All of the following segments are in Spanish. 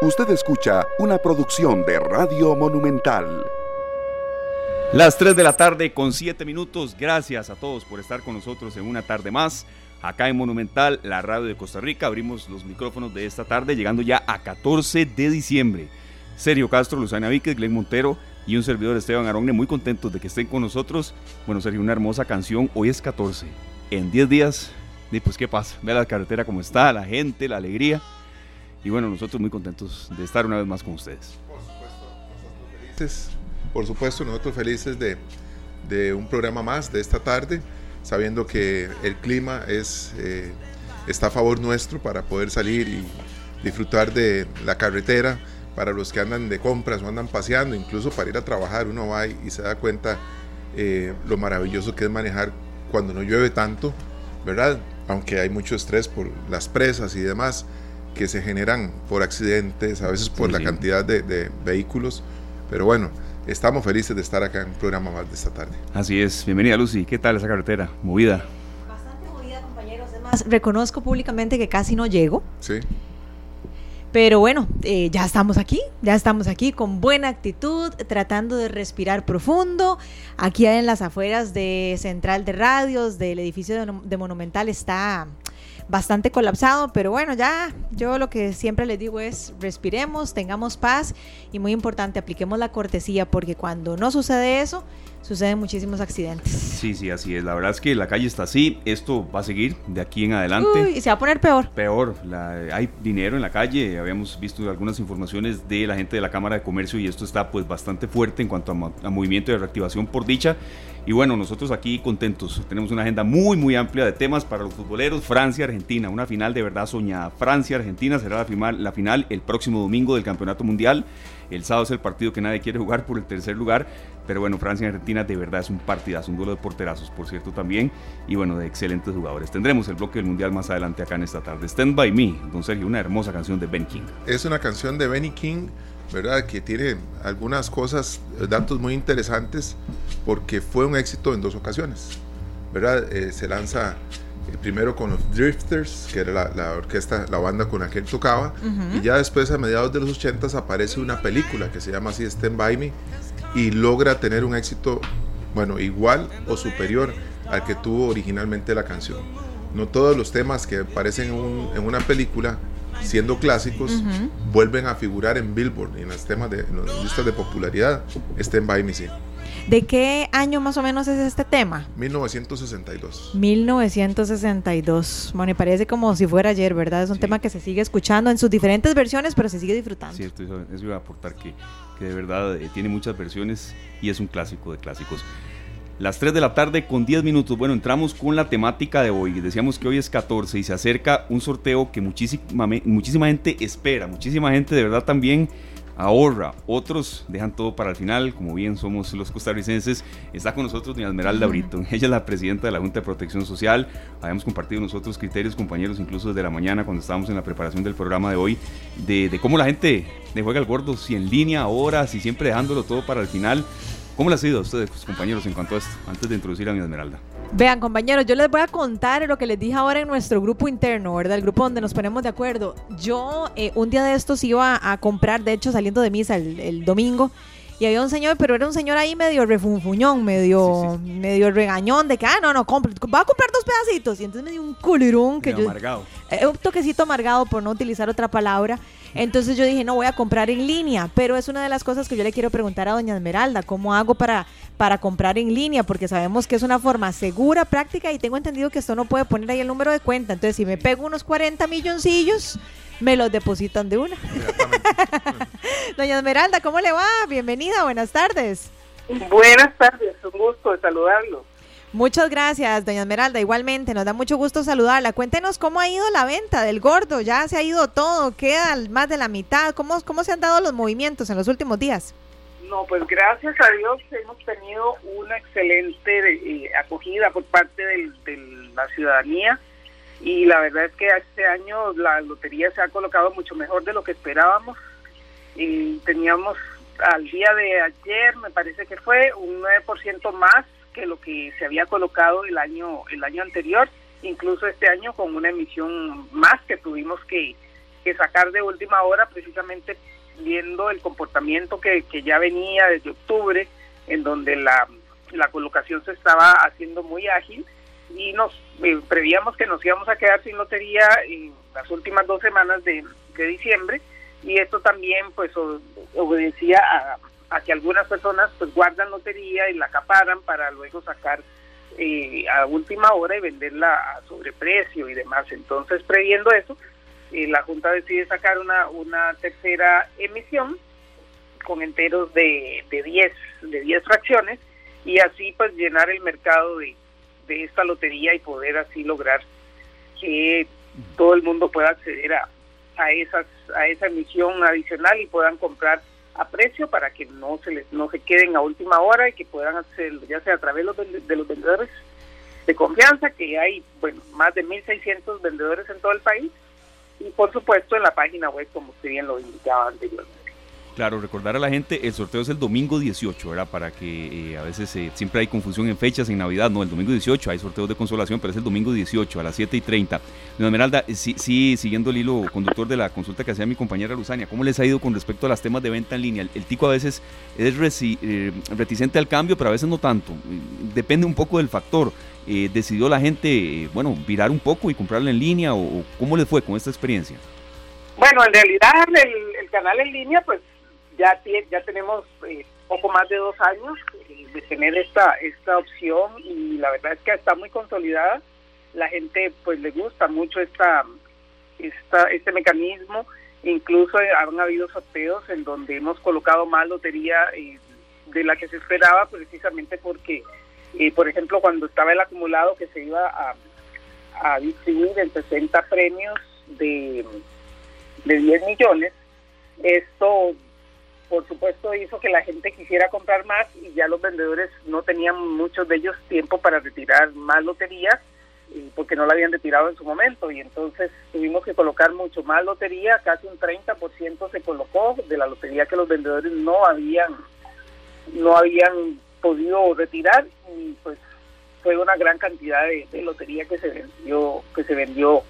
Usted escucha una producción de Radio Monumental. Las 3 de la tarde con 7 minutos. Gracias a todos por estar con nosotros en una tarde más. Acá en Monumental, la radio de Costa Rica, abrimos los micrófonos de esta tarde, llegando ya a 14 de diciembre. Sergio Castro, Luzana Víquez, Glenn Montero y un servidor Esteban Aronne, muy contentos de que estén con nosotros. Bueno, Sergio, una hermosa canción. Hoy es 14. En 10 días, y pues qué pasa. Ve la carretera como está, la gente, la alegría. Y bueno, nosotros muy contentos de estar una vez más con ustedes. Por supuesto, nosotros felices, por supuesto, nosotros felices de, de un programa más de esta tarde, sabiendo que el clima es, eh, está a favor nuestro para poder salir y disfrutar de la carretera. Para los que andan de compras o andan paseando, incluso para ir a trabajar, uno va y, se da cuenta eh, lo maravilloso que es manejar cuando no llueve tanto, ¿verdad? Aunque hay mucho estrés por las presas y demás, que se generan por accidentes, a veces por la cantidad de, vehículos. Pero bueno, estamos felices de estar acá en un programa más de esta tarde. Así es. Bienvenida, Lucy. ¿Qué tal esa carretera? ¿Movida? Bastante movida, compañeros. Además, reconozco públicamente que casi no llego. Sí. Pero bueno, eh, ya estamos aquí, ya estamos aquí con buena actitud, tratando de respirar profundo. Aquí en las afueras de Central de Radios, del edificio de Monumental, está bastante colapsado, pero bueno, ya yo lo que siempre les digo es respiremos, tengamos paz y muy importante, apliquemos la cortesía porque cuando no sucede eso, suceden muchísimos accidentes. Sí, sí, así es. La verdad es que la calle está así, esto va a seguir de aquí en adelante. Uy, y se va a poner peor. Peor, hay dinero en la calle, habíamos visto algunas informaciones de la gente de la Cámara de Comercio y esto está pues bastante fuerte en cuanto a, a movimiento de reactivación por dicha. Y bueno, nosotros aquí contentos. Tenemos una agenda muy, muy amplia de temas para los futboleros. Francia, Argentina, una final de verdad soñada. Francia, Argentina será la final, la final el próximo domingo del Campeonato Mundial. El sábado es el partido que nadie quiere jugar por el tercer lugar. Pero bueno, Francia Argentina de verdad es un partidazo, un duelo de porterazos, por cierto, también. Y bueno, de excelentes jugadores. Tendremos el bloque del Mundial más adelante acá en esta tarde. Stand by Me, don Sergio, una hermosa canción de Ben King. Es una canción de Benny King ¿verdad? Que tiene algunas cosas, datos muy interesantes, porque fue un éxito en dos ocasiones, ¿verdad? Eh, se lanza eh, primero con los Drifters, que era la, orquesta, la banda con la que él tocaba, y ya después a mediados de los 80 aparece una película que se llama así Stand By Me, y logra tener un éxito, bueno, igual o superior al que tuvo originalmente la canción. No todos los temas que aparecen en una película siendo clásicos, vuelven a figurar en Billboard, en los temas de en las listas de popularidad, Stand By Me ¿De qué año más o menos es este tema? 1962. 1962. Bueno, y parece como si fuera ayer, ¿verdad? Es un tema que se sigue escuchando en sus diferentes versiones, pero se sigue disfrutando. Cierto, eso, iba a aportar que, que de verdad eh, tiene muchas versiones y es un clásico de clásicos. Las 3 de la tarde con 10 minutos. Bueno, entramos con la temática de hoy. Decíamos que hoy es 14 y se acerca un sorteo que muchísima, muchísima gente espera. Muchísima gente de verdad también ahorra. Otros dejan todo para el final, como bien somos los costarricenses. Está con nosotros doña Esmeralda Brito. Ella es la presidenta de la Junta de Protección Social. Habíamos compartido nosotros criterios, compañeros, incluso desde la mañana cuando estábamos en la preparación del programa de hoy, de, de cómo la gente le juega al gordo, si en línea, ahora, si siempre dejándolo todo para el final. ¿Cómo les ha sido a ustedes, compañeros, en cuanto a esto, antes de introducir a mi Esmeralda? Vean, compañeros, yo les voy a contar lo que les dije ahora en nuestro grupo interno, ¿verdad? El grupo donde nos ponemos de acuerdo. Yo eh, un día de estos iba a comprar, de hecho, saliendo de misa el, domingo, y había un señor, pero era un señor ahí medio refunfuñón, medio, medio regañón, de que, ah, no, no, compre, va a comprar dos pedacitos. Y entonces me dio un culerón que yo. Amargado. Eh, un toquecito amargado, por no utilizar otra palabra. Entonces yo dije, no voy a comprar en línea, pero es una de las cosas que yo le quiero preguntar a doña Esmeralda, ¿cómo hago para, para comprar en línea? Porque sabemos que es una forma segura, práctica y tengo entendido que esto no puede poner ahí el número de cuenta. Entonces si me pego unos 40 milloncillos, me los depositan de una. doña Esmeralda, ¿cómo le va? Bienvenida, buenas tardes. Buenas tardes, un gusto de saludarlo. Muchas gracias, doña Esmeralda. Igualmente, nos da mucho gusto saludarla. Cuéntenos cómo ha ido la venta del gordo. Ya se ha ido todo, queda más de la mitad. ¿Cómo, cómo se han dado los movimientos en los últimos días? No, pues gracias a Dios hemos tenido una excelente eh, acogida por parte de la ciudadanía y la verdad es que este año la lotería se ha colocado mucho mejor de lo que esperábamos. Y teníamos al día de ayer, me parece que fue un 9% más que lo que se había colocado el año el año anterior, incluso este año con una emisión más que tuvimos que, que sacar de última hora precisamente viendo el comportamiento que, que ya venía desde octubre, en donde la, la colocación se estaba haciendo muy ágil y nos eh, prevíamos que nos íbamos a quedar sin lotería en las últimas dos semanas de, de diciembre y esto también pues obedecía a, que algunas personas pues guardan lotería y la acaparan para luego sacar eh, a última hora y venderla a sobreprecio y demás. Entonces previendo eso, eh, la Junta decide sacar una, una tercera emisión con enteros de, de 10 de 10 fracciones y así pues llenar el mercado de, de esta lotería y poder así lograr que todo el mundo pueda acceder a, a esas a esa emisión adicional y puedan comprar a precio para que no se les no se queden a última hora y que puedan hacer ya sea a través de los vendedores de confianza que hay bueno más de 1600 vendedores en todo el país y por supuesto en la página web como usted bien lo indicaba anteriormente. Claro, recordar a la gente, el sorteo es el domingo 18, ¿verdad? Para que eh, a veces eh, siempre hay confusión en fechas, en Navidad, no, el domingo 18 hay sorteos de consolación, pero es el domingo 18 a las 7 y 30. Doña Esmeralda, eh, sí, sí, siguiendo el hilo conductor de la consulta que hacía mi compañera Luzania, ¿cómo les ha ido con respecto a los temas de venta en línea? El, el tico a veces es reticente al cambio, pero a veces no tanto. Depende un poco del factor. ¿Decidió la gente, bueno, virar un poco y comprarlo en línea o, cómo les fue con esta experiencia? Bueno, en realidad el canal en línea, pues ya, ya tenemos eh, poco más de dos años eh, de tener esta, esta opción y la verdad es que está muy consolidada. La gente pues le gusta mucho esta, esta este mecanismo. Incluso han habido sorteos en donde hemos colocado más lotería eh, de la que se esperaba precisamente porque, eh, por ejemplo, cuando estaba el acumulado que se iba a, a distribuir en 60 premios de, de 10 millones, esto por supuesto hizo que la gente quisiera comprar más y ya los vendedores no tenían muchos de ellos tiempo para retirar más loterías porque no la habían retirado en su momento y entonces tuvimos que colocar mucho más lotería, casi un 30% se colocó de la lotería que los vendedores no habían no habían podido retirar y pues fue una gran cantidad de, lotería que se vendió que se vendió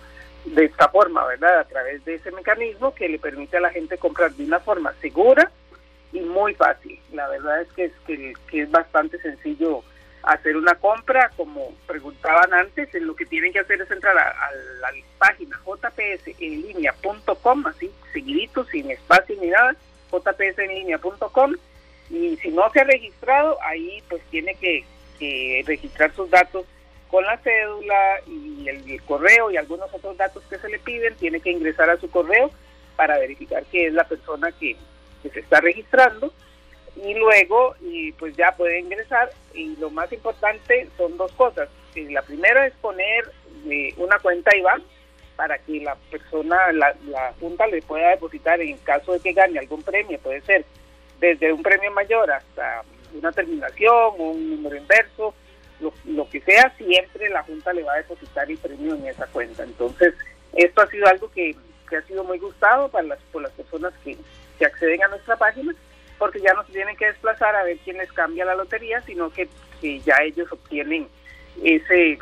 de esta forma, ¿verdad? A través de ese mecanismo que le permite a la gente comprar de una forma segura y muy fácil. La verdad es que es, que, es bastante sencillo hacer una compra, como preguntaban antes, lo que tienen que hacer es entrar a, a la página jpsenlinea.com, así seguidito, sin espacio ni nada, jpsenlinea.com, y si no se ha registrado, ahí pues tiene que, que registrar sus datos con la cédula y el, correo y algunos otros datos que se le piden, tiene que ingresar a su correo para verificar que es la persona que, que se está registrando y luego y pues ya puede ingresar y lo más importante son dos cosas. La primera es poner eh, una cuenta IBAN para que la persona, la, la Junta le pueda depositar en caso de que gane algún premio, puede ser desde un premio mayor hasta una terminación, un número inverso, lo, lo, que sea, siempre la Junta le va a depositar el premio en esa cuenta. Entonces, esto ha sido algo que, que ha sido muy gustado para las, por las personas que, que acceden a nuestra página, porque ya no se tienen que desplazar a ver quién les cambia la lotería, sino que, que ya ellos obtienen ese,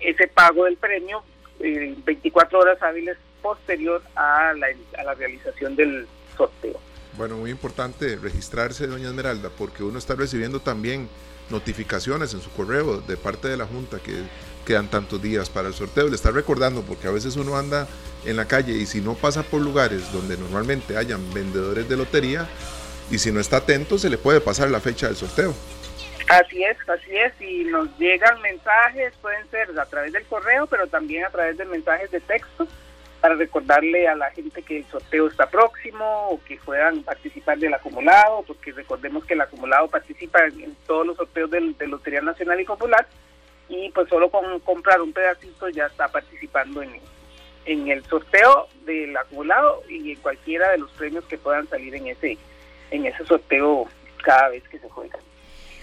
ese pago del premio eh, 24 horas hábiles posterior a la, a la realización del sorteo. Bueno, muy importante registrarse, doña Esmeralda, porque uno está recibiendo también notificaciones en su correo de parte de la Junta que quedan tantos días para el sorteo. Le está recordando porque a veces uno anda en la calle y si no pasa por lugares donde normalmente hayan vendedores de lotería y si no está atento se le puede pasar la fecha del sorteo. Así es, así es, y nos llegan mensajes, pueden ser a través del correo, pero también a través de mensajes de texto para recordarle a la gente que el sorteo está próximo o que puedan participar del acumulado, porque recordemos que el acumulado participa en, todos los sorteos del, de Lotería Nacional y Popular y pues solo con comprar un pedacito ya está participando en, en el sorteo del acumulado y en cualquiera de los premios que puedan salir en ese en ese sorteo cada vez que se juega.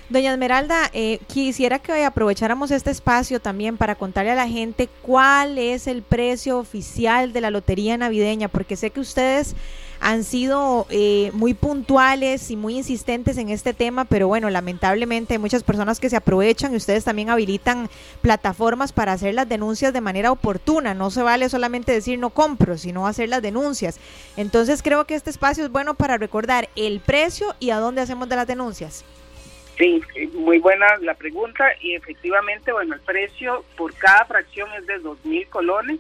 Doña Esmeralda, eh, quisiera que aprovecháramos este espacio también para contarle a la gente cuál es el precio oficial de la lotería navideña, porque sé que ustedes han sido eh, muy puntuales y muy insistentes en este tema, pero bueno, lamentablemente hay muchas personas que se aprovechan y ustedes también habilitan plataformas para hacer las denuncias de manera oportuna. No se vale solamente decir no compro, sino hacer las denuncias. Entonces creo que este espacio es bueno para recordar el precio y a dónde hacemos de las denuncias. Sí, muy buena la pregunta y efectivamente, bueno, el precio por cada fracción es de 2.000 colones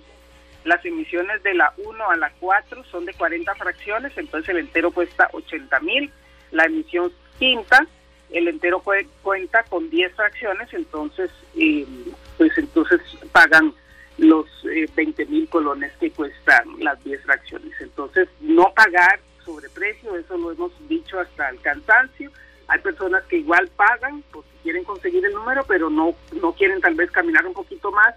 las emisiones de la 1 a la 4 son de 40 fracciones, entonces el entero cuesta 80 mil. La emisión quinta, el entero cuenta con 10 fracciones, entonces eh, pues entonces pagan los 20 eh, mil colones que cuestan las 10 fracciones. Entonces, no pagar sobreprecio, eso lo hemos dicho hasta el cansancio. Hay personas que igual pagan porque quieren conseguir el número, pero no, no quieren tal vez caminar un poquito más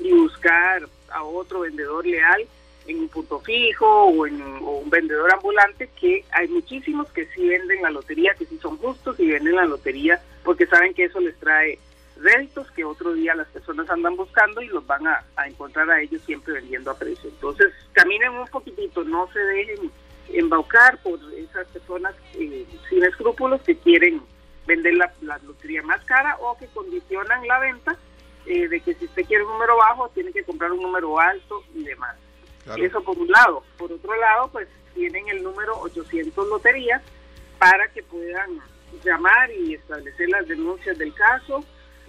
y buscar a otro vendedor leal en un punto fijo o en un vendedor ambulante que hay muchísimos que sí venden la lotería, que sí son justos y venden la lotería porque saben que eso les trae réditos que otro día las personas andan buscando y los van a, encontrar a ellos siempre vendiendo a precio. Entonces caminen un poquitito, no se dejen embaucar por esas personas eh, sin escrúpulos que quieren vender la lotería más cara o que condicionan la venta eh, de que si usted quiere un número bajo, tiene que comprar un número alto y demás. Eso por un lado. Por otro lado, pues tienen el número 800 loterías para que puedan llamar y establecer las denuncias del caso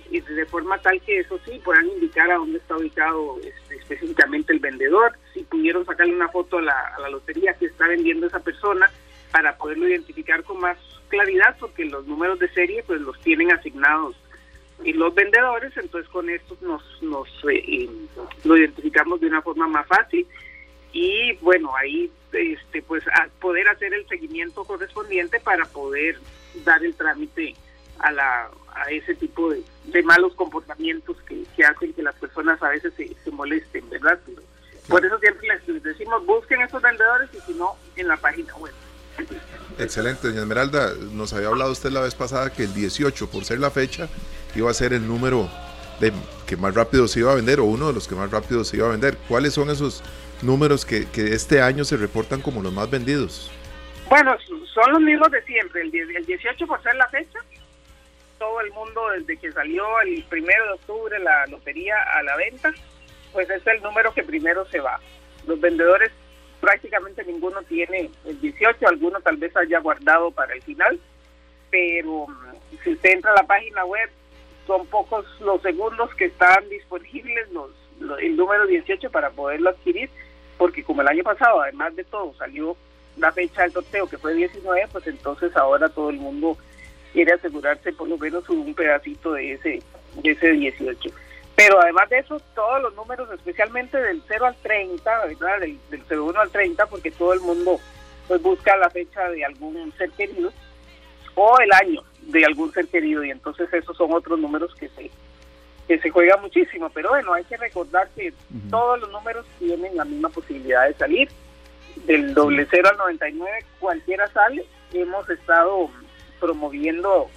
y de forma tal que eso sí puedan indicar a dónde está ubicado este, específicamente el vendedor, si pudieron sacarle una foto a la, a la lotería que está vendiendo esa persona para poderlo identificar con más claridad porque los números de serie pues los tienen asignados y los vendedores, entonces con esto nos, nos eh, lo identificamos de una forma más fácil y bueno, ahí este pues a poder hacer el seguimiento correspondiente para poder dar el trámite a la a ese tipo de, de malos comportamientos que, que, hacen que las personas a veces se, se molesten, ¿verdad? por eso siempre les, decimos busquen esos vendedores y si no, en la página web. Excelente, doña Esmeralda. Nos había hablado usted la vez pasada que el 18, por ser la fecha, iba a ser el número de que más rápido se iba a vender o uno de los que más rápido se iba a vender. ¿Cuáles son esos números que, este año se reportan como los más vendidos? Bueno, son los mismos de siempre. El, el 18 por ser la fecha, todo el mundo desde que salió el primero de octubre la lotería a la venta, pues es el número que primero se va. Los vendedores prácticamente ninguno tiene el 18, alguno tal vez haya guardado para el final, pero mm, si usted entra a la página web, son pocos los segundos que están disponibles los, el número 18 para poderlo adquirir, porque como el año pasado, además de todo, salió la fecha del sorteo que fue 19, pues entonces ahora todo el mundo quiere asegurarse por lo menos un pedacito de ese, de ese 18. Pero además de eso, todos los números, especialmente del 0 al 30, ¿verdad? Del, del 01 al 30, porque todo el mundo pues busca la fecha de algún ser querido o el año de algún ser querido y entonces esos son otros números que se que se juega muchísimo, pero bueno, hay que recordar que todos los números tienen la misma posibilidad de salir. Del doble 0 al 99 cualquiera sale. Hemos estado promoviendo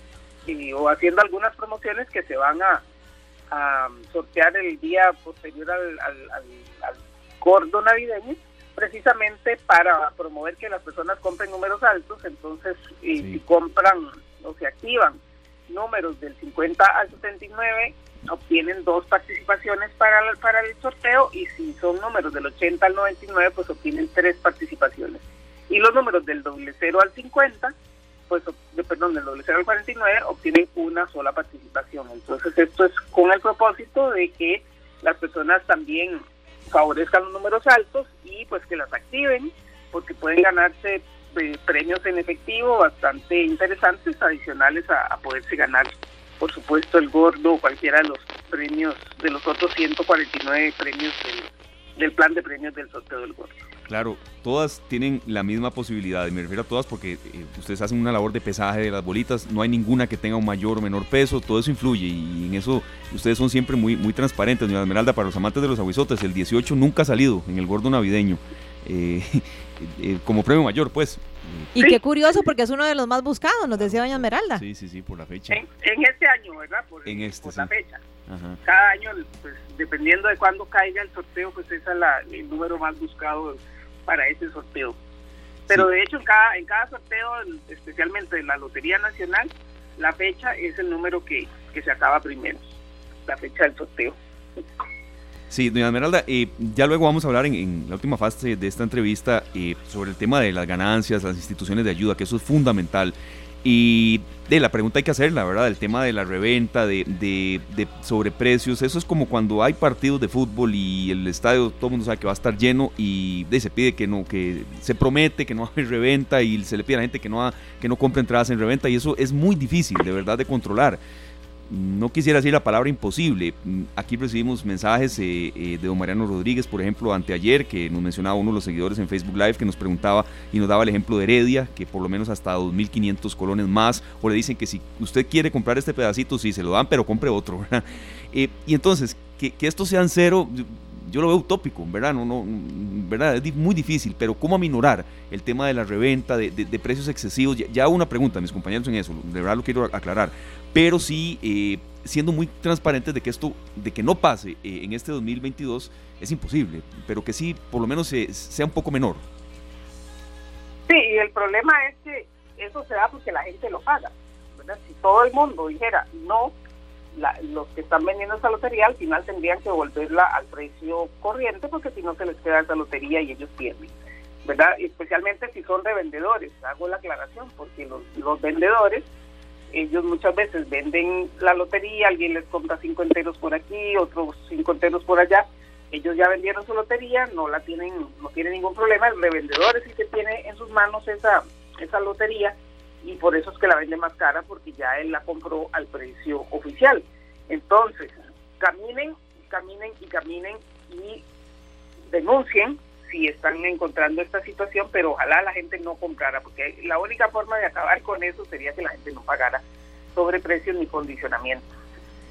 eh, o haciendo algunas promociones que se van a a sortear el día posterior al, al, al, gordo navideño precisamente para promover que las personas compren números altos, entonces si compran o se activan números del 50 al 79, obtienen dos participaciones para, para el sorteo y si son números del 80 al 99, pues obtienen tres participaciones. Y los números del doble 0 al 50 pues, perdón, del doble cero al 49 obtienen una sola participación. Entonces esto es con el propósito de que las personas también favorezcan los números altos y pues que las activen porque pueden ganarse premios en efectivo bastante interesantes adicionales a, poderse ganar por supuesto el gordo o cualquiera de los premios de los otros 149 premios del plan de premios del sorteo del gordo. Claro, todas tienen la misma posibilidad, y me refiero a todas porque eh, ustedes hacen una labor de pesaje de las bolitas, no hay ninguna que tenga un mayor o menor peso, todo eso influye y en eso ustedes son siempre muy, muy transparentes, doña Esmeralda, para los amantes de los aguizotes, el 18 nunca ha salido en el gordo navideño, eh, eh, como premio mayor, pues, Y qué curioso porque es uno de los más buscados, nos decía doña Esmeralda. Sí, sí, sí, por la fecha. En, este año, ¿verdad? Por, en este, por la fecha. Cada año, pues dependiendo de cuándo caiga el sorteo, pues ese es la, el número más buscado para ese sorteo. Pero de hecho, en cada, en cada sorteo, especialmente en la Lotería Nacional, la fecha es el número que, que se acaba primero, la fecha del sorteo. Sí, doña Esmeralda, eh, ya luego vamos a hablar en, la última fase de esta entrevista eh, sobre el tema de las ganancias, las instituciones de ayuda, que eso es fundamental. Y de la pregunta hay que hacerla, ¿verdad? El tema de la reventa, de, de, de, sobreprecios, eso es como cuando hay partidos de fútbol y el estadio todo el mundo sabe que va a estar lleno y se pide que no, que se promete que no va a haber reventa y se le pide a la gente que no, que no compre entradas en reventa y eso es muy difícil de verdad de controlar no quisiera decir la palabra imposible. Aquí recibimos mensajes eh, eh, de don Mariano Rodríguez, por ejemplo, anteayer, que nos mencionaba uno de los seguidores en Facebook Live, que nos preguntaba y nos daba el ejemplo de Heredia, que por lo menos hasta 2.500 colones más, o le dicen que si usted quiere comprar este pedacito, sí, se lo dan, pero compre otro. Eh, y entonces, que, que estos sean cero, yo lo veo utópico, ¿verdad? No, ¿verdad? Es muy difícil, pero ¿cómo aminorar el tema de la reventa, de, de, precios excesivos? Ya, una pregunta, mis compañeros en eso, de verdad lo quiero aclarar pero sí eh, siendo muy transparentes de que esto, de que no pase eh, en este 2022 es imposible, pero que sí por lo menos sea un poco menor. Sí, y el problema es que eso se da porque la gente lo paga. Si todo el mundo dijera no, los que están vendiendo esa lotería al final tendrían que devolverla al precio corriente porque si no se les queda esa lotería y ellos pierden. ¿verdad? Especialmente si son revendedores, hago la aclaración, porque los, los vendedores ellos muchas veces venden la lotería, alguien les compra cinco enteros por aquí, otros cinco enteros por allá. Ellos ya vendieron su lotería, no la tienen, no tiene ningún problema. El revendedor es el que tiene en sus manos esa, esa lotería y por eso es que la vende más cara porque ya él la compró al precio oficial. Entonces, caminen, caminen y caminen y denuncien si están encontrando esta situación, pero ojalá la gente no comprara, porque la única forma de acabar con eso sería que la gente no pagara sobreprecios ni condicionamientos.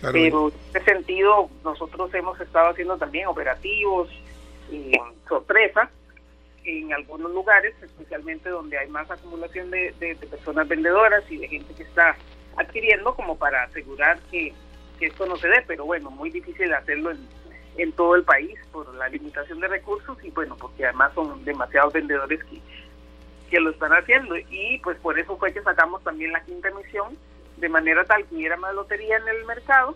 Pero en ese sentido, nosotros hemos estado haciendo también operativos, eh, sorpresa, en algunos lugares, especialmente donde hay más acumulación de, personas vendedoras y de gente que está adquiriendo, como para asegurar que, esto no se dé, pero bueno, muy difícil hacerlo en, todo el país por la limitación de recursos y bueno, porque además son demasiados vendedores que, lo están haciendo. Y pues por eso fue que sacamos también la quinta emisión de manera tal que hubiera más lotería en el mercado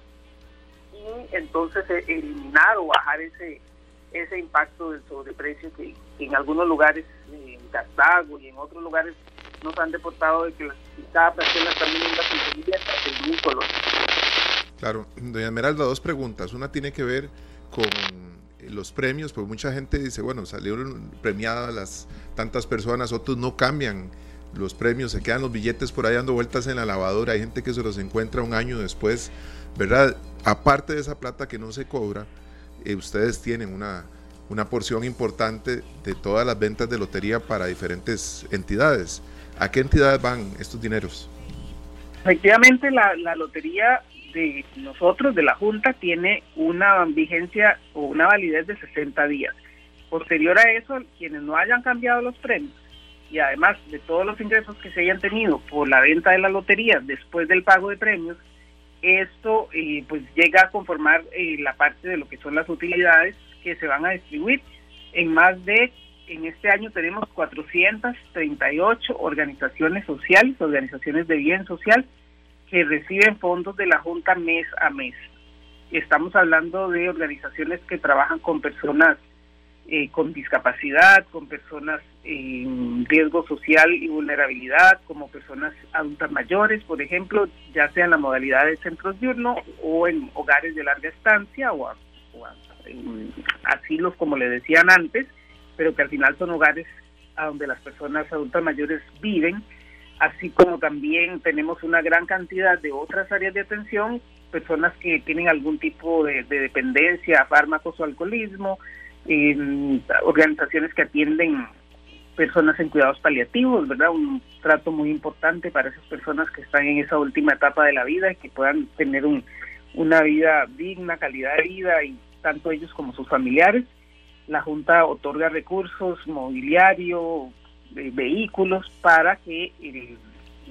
y entonces e, eliminar o bajar ese ese impacto del sobreprecio que, en algunos lugares, en Cartago y en otros lugares, nos han deportado de que cada persona también venga con su un color. Claro, doña Esmeralda, dos preguntas. Una tiene que ver con los premios, pues mucha gente dice, bueno, salieron premiadas las tantas personas, otros no cambian los premios, se quedan los billetes por ahí dando vueltas en la lavadora, hay gente que se los encuentra un año después, ¿verdad? Aparte de esa plata que no se cobra, eh, ustedes tienen una, una porción importante de todas las ventas de lotería para diferentes entidades. ¿A qué entidades van estos dineros? Efectivamente, la, la lotería de nosotros, de la Junta, tiene una vigencia o una validez de 60 días. Posterior a eso, quienes no hayan cambiado los premios y además de todos los ingresos que se hayan tenido por la venta de la lotería después del pago de premios, esto eh, pues llega a conformar eh, la parte de lo que son las utilidades que se van a distribuir en más de en este año tenemos 438 organizaciones sociales, organizaciones de bien social que reciben fondos de la Junta mes a mes. Estamos hablando de organizaciones que trabajan con personas eh, con discapacidad, con personas en riesgo social y vulnerabilidad, como personas adultas mayores, por ejemplo, ya sea en la modalidad de centros diurnos o en hogares de larga estancia o, en asilos, como le decían antes, pero que al final son hogares a donde las personas adultas mayores viven así como también tenemos una gran cantidad de otras áreas de atención, personas que tienen algún tipo de, dependencia a fármacos o alcoholismo, organizaciones que atienden personas en cuidados paliativos, ¿verdad? Un trato muy importante para esas personas que están en esa última etapa de la vida y que puedan tener un, una vida digna, calidad de vida, y tanto ellos como sus familiares. La Junta otorga recursos, mobiliario, vehículos para que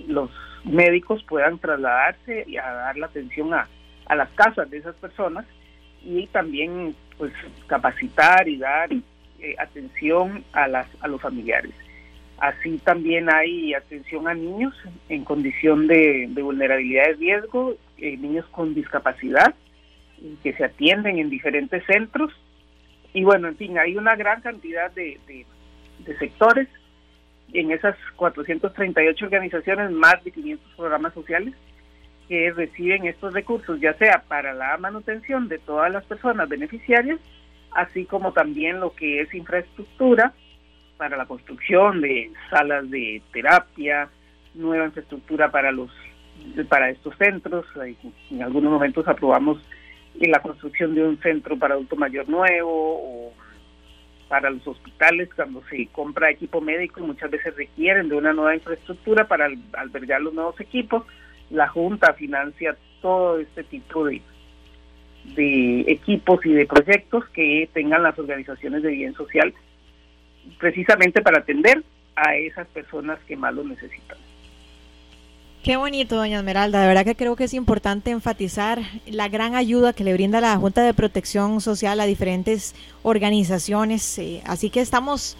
los médicos puedan trasladarse y a dar la atención a, a las casas de esas personas y también pues capacitar y dar eh, atención a las a los familiares. Así también hay atención a niños en condición de, vulnerabilidad de riesgo, eh, niños con discapacidad que se atienden en diferentes centros. Y bueno, en fin, hay una gran cantidad de, de sectores en esas 438 organizaciones, más de 500 programas sociales que reciben estos recursos, ya sea para la manutención de todas las personas beneficiarias, así como también lo que es infraestructura para la construcción de salas de terapia, nueva infraestructura para los para estos centros. En algunos momentos aprobamos la construcción de un centro para adulto mayor nuevo o para los hospitales cuando se compra equipo médico muchas veces requieren de una nueva infraestructura para albergar los nuevos equipos la Junta financia todo este tipo de, de equipos y de proyectos que tengan las organizaciones de bien social precisamente para atender a esas personas que más lo necesitan. Qué bonito, doña Esmeralda. De verdad que creo que es importante enfatizar la gran ayuda que le brinda la Junta de Protección Social a diferentes organizaciones. Eh, así que estamos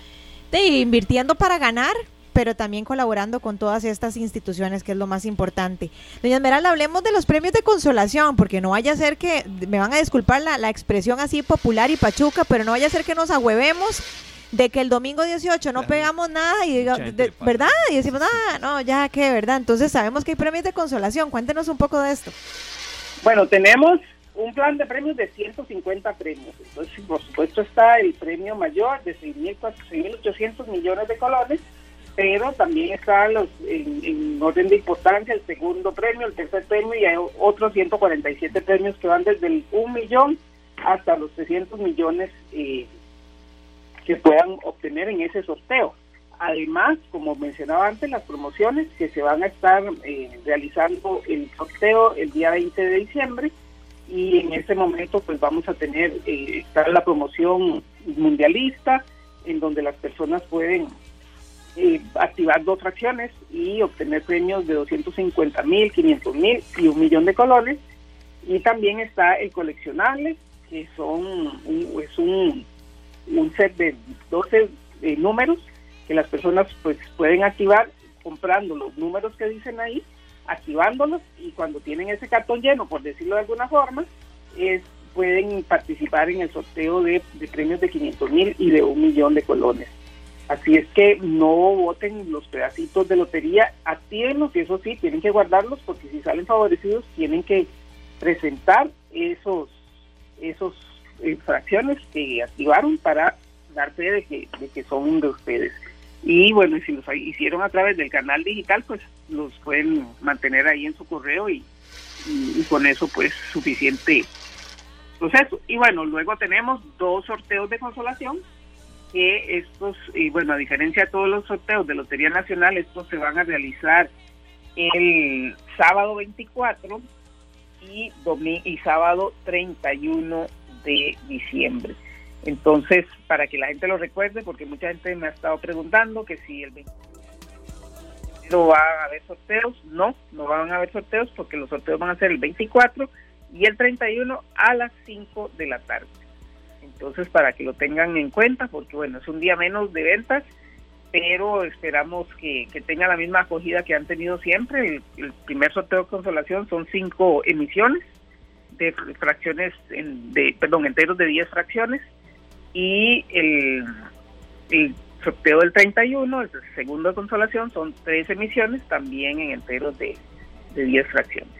invirtiendo para ganar, pero también colaborando con todas estas instituciones, que es lo más importante. Doña Esmeralda, hablemos de los premios de consolación, porque no vaya a ser que, me van a disculpar la, expresión así popular y pachuca, pero no vaya a ser que nos agüevemos de que el domingo 18 no pegamos nada y diga, ¿verdad? Y decimos, ah, no, ya que, ¿verdad? Entonces sabemos que hay premios de consolación. Cuéntenos un poco de esto. Bueno, tenemos un plan de premios de 150 premios. Entonces, por supuesto, está el premio mayor de 6.800 millones de colones pero también están los, en, orden de importancia el segundo premio, el tercer premio y hay otros 147 premios que van desde el 1 millón hasta los 300 millones eh, que puedan obtener en ese sorteo. Además, como mencionaba antes, las promociones que se van a estar eh, realizando el sorteo el día 20 de diciembre y en ese momento pues vamos a tener eh, estar la promoción mundialista en donde las personas pueden eh, activar dos fracciones y obtener premios de 250 mil, 500 mil y un millón de colones. Y también está el coleccionable, que son un, es un, un set de 12 eh, números que las personas pues pueden activar comprando los números que dicen ahí, activándolos y cuando tienen ese cartón lleno, por decirlo de alguna forma, es, pueden participar en el sorteo de, premios de 500 mil y de un millón de colones. Así es que no voten los pedacitos de lotería, actívenlos y eso sí, tienen que guardarlos porque si salen favorecidos tienen que presentar esos esos eh, fracciones que activaron para dar fe de que, de que son de ustedes. Y bueno, si los hicieron a través del canal digital, pues los pueden mantener ahí en su correo y, y con eso pues suficiente proceso. Y bueno, luego tenemos dos sorteos de consolación que estos, y bueno, a diferencia de todos los sorteos de Lotería Nacional, estos se van a realizar el sábado 24 y, y sábado 31 de diciembre. Entonces, para que la gente lo recuerde, porque mucha gente me ha estado preguntando que si el 24 no va a haber sorteos, no, no van a haber sorteos porque los sorteos van a ser el 24 y el 31 a las 5 de la tarde. Entonces, para que lo tengan en cuenta, porque bueno, es un día menos de ventas, pero esperamos que, que tenga la misma acogida que han tenido siempre. El, primer sorteo de consolación son cinco emisiones de fracciones, de, perdón, enteros de 10 fracciones, y el, el sorteo del 31, el segundo de consolación, son tres emisiones también en enteros de, de 10 fracciones.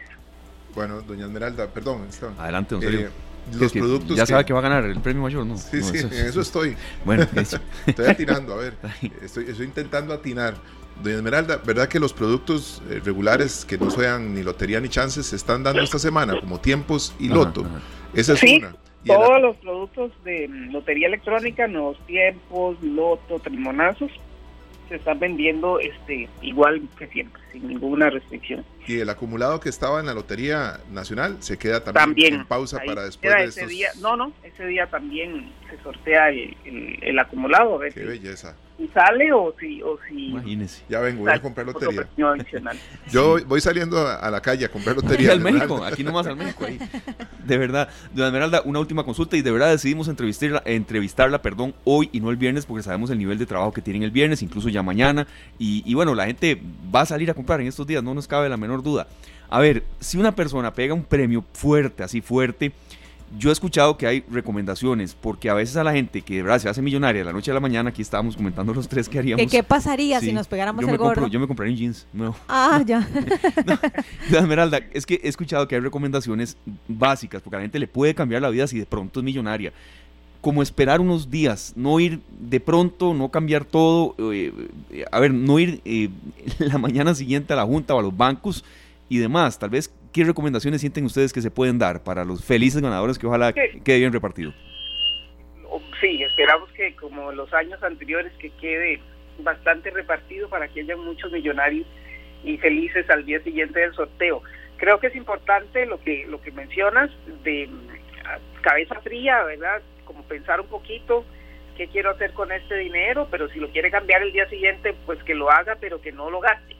Bueno, doña Esmeralda, perdón. Adelante, don Sergio. Eh, los productos. Ya sabe que va a ganar el premio mayor, ¿no? Sí, sí, en eso estoy. Bueno, estoy atinando, a ver. Estoy, estoy intentando atinar. Doña Esmeralda, ¿verdad que los productos eh, regulares que no sean ni lotería ni chances se están dando esta semana, como tiempos y loto? Esa es una. todos los productos de lotería electrónica, nuevos tiempos, loto, trimonazos, se están vendiendo este igual que siempre, sin ninguna restricción. y el acumulado que estaba en la Lotería Nacional se queda también, en pausa para después de ese día. No, no, ese día también se sortea el, el, acumulado. A Qué belleza. Si sale o si... O si Imagínese. Ya vengo, voy a comprar lotería. Yo voy saliendo a, la calle a comprar lotería. al México, aquí nomás al México. Ahí. De verdad. Don Esmeralda, una última consulta y de verdad decidimos entrevistarla, entrevistarla perdón, hoy y no el viernes porque sabemos el nivel de trabajo que tienen el viernes, incluso ya mañana. Y, y bueno, la gente va a salir a comprar en estos días, no nos cabe la menor duda. A ver, si una persona pega un premio fuerte, así fuerte, yo he escuchado que hay recomendaciones, porque a veces a la gente que de verdad se hace millonaria la noche a la mañana, aquí estábamos comentando los tres que haríamos. ¿Qué, pasaría si nos pegáramos el gorro? yo me compraría un jeans nuevo. Ah, ya. no, Esmeralda, es que he escuchado que hay recomendaciones básicas, porque a la gente le puede cambiar la vida si de pronto es millonaria. Como esperar unos días, no ir de pronto, no cambiar todo, eh, eh, a ver, no ir eh, la mañana siguiente a la junta o a los bancos y demás. Tal vez, ¿qué recomendaciones sienten ustedes que se pueden dar para los felices ganadores que ojalá quede bien repartido? Sí, esperamos que como los años anteriores que quede bastante repartido para que haya muchos millonarios y felices al día siguiente del sorteo. Creo que es importante lo que lo que mencionas de cabeza fría, ¿verdad? Como pensar un poquito qué quiero hacer con este dinero, pero si lo quiere cambiar el día siguiente, pues que lo haga, pero que no lo gaste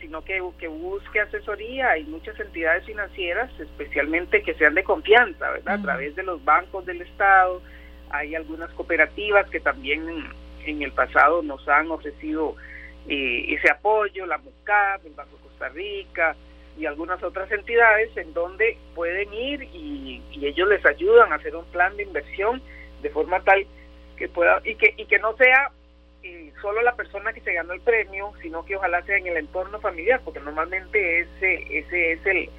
sino que, que busque asesoría. Hay muchas entidades financieras, especialmente que sean de confianza, ¿verdad? A través de los bancos del Estado. Hay algunas cooperativas que también en el pasado nos han ofrecido eh, ese apoyo, la MUCAP, el Banco de Costa Rica y algunas otras entidades en donde pueden ir y, y ellos les ayudan a hacer un plan de inversión de forma tal que pueda y que y que no sea solo la persona que se ganó el premio, sino que ojalá sea en el entorno familiar, porque normalmente ese, ese es el,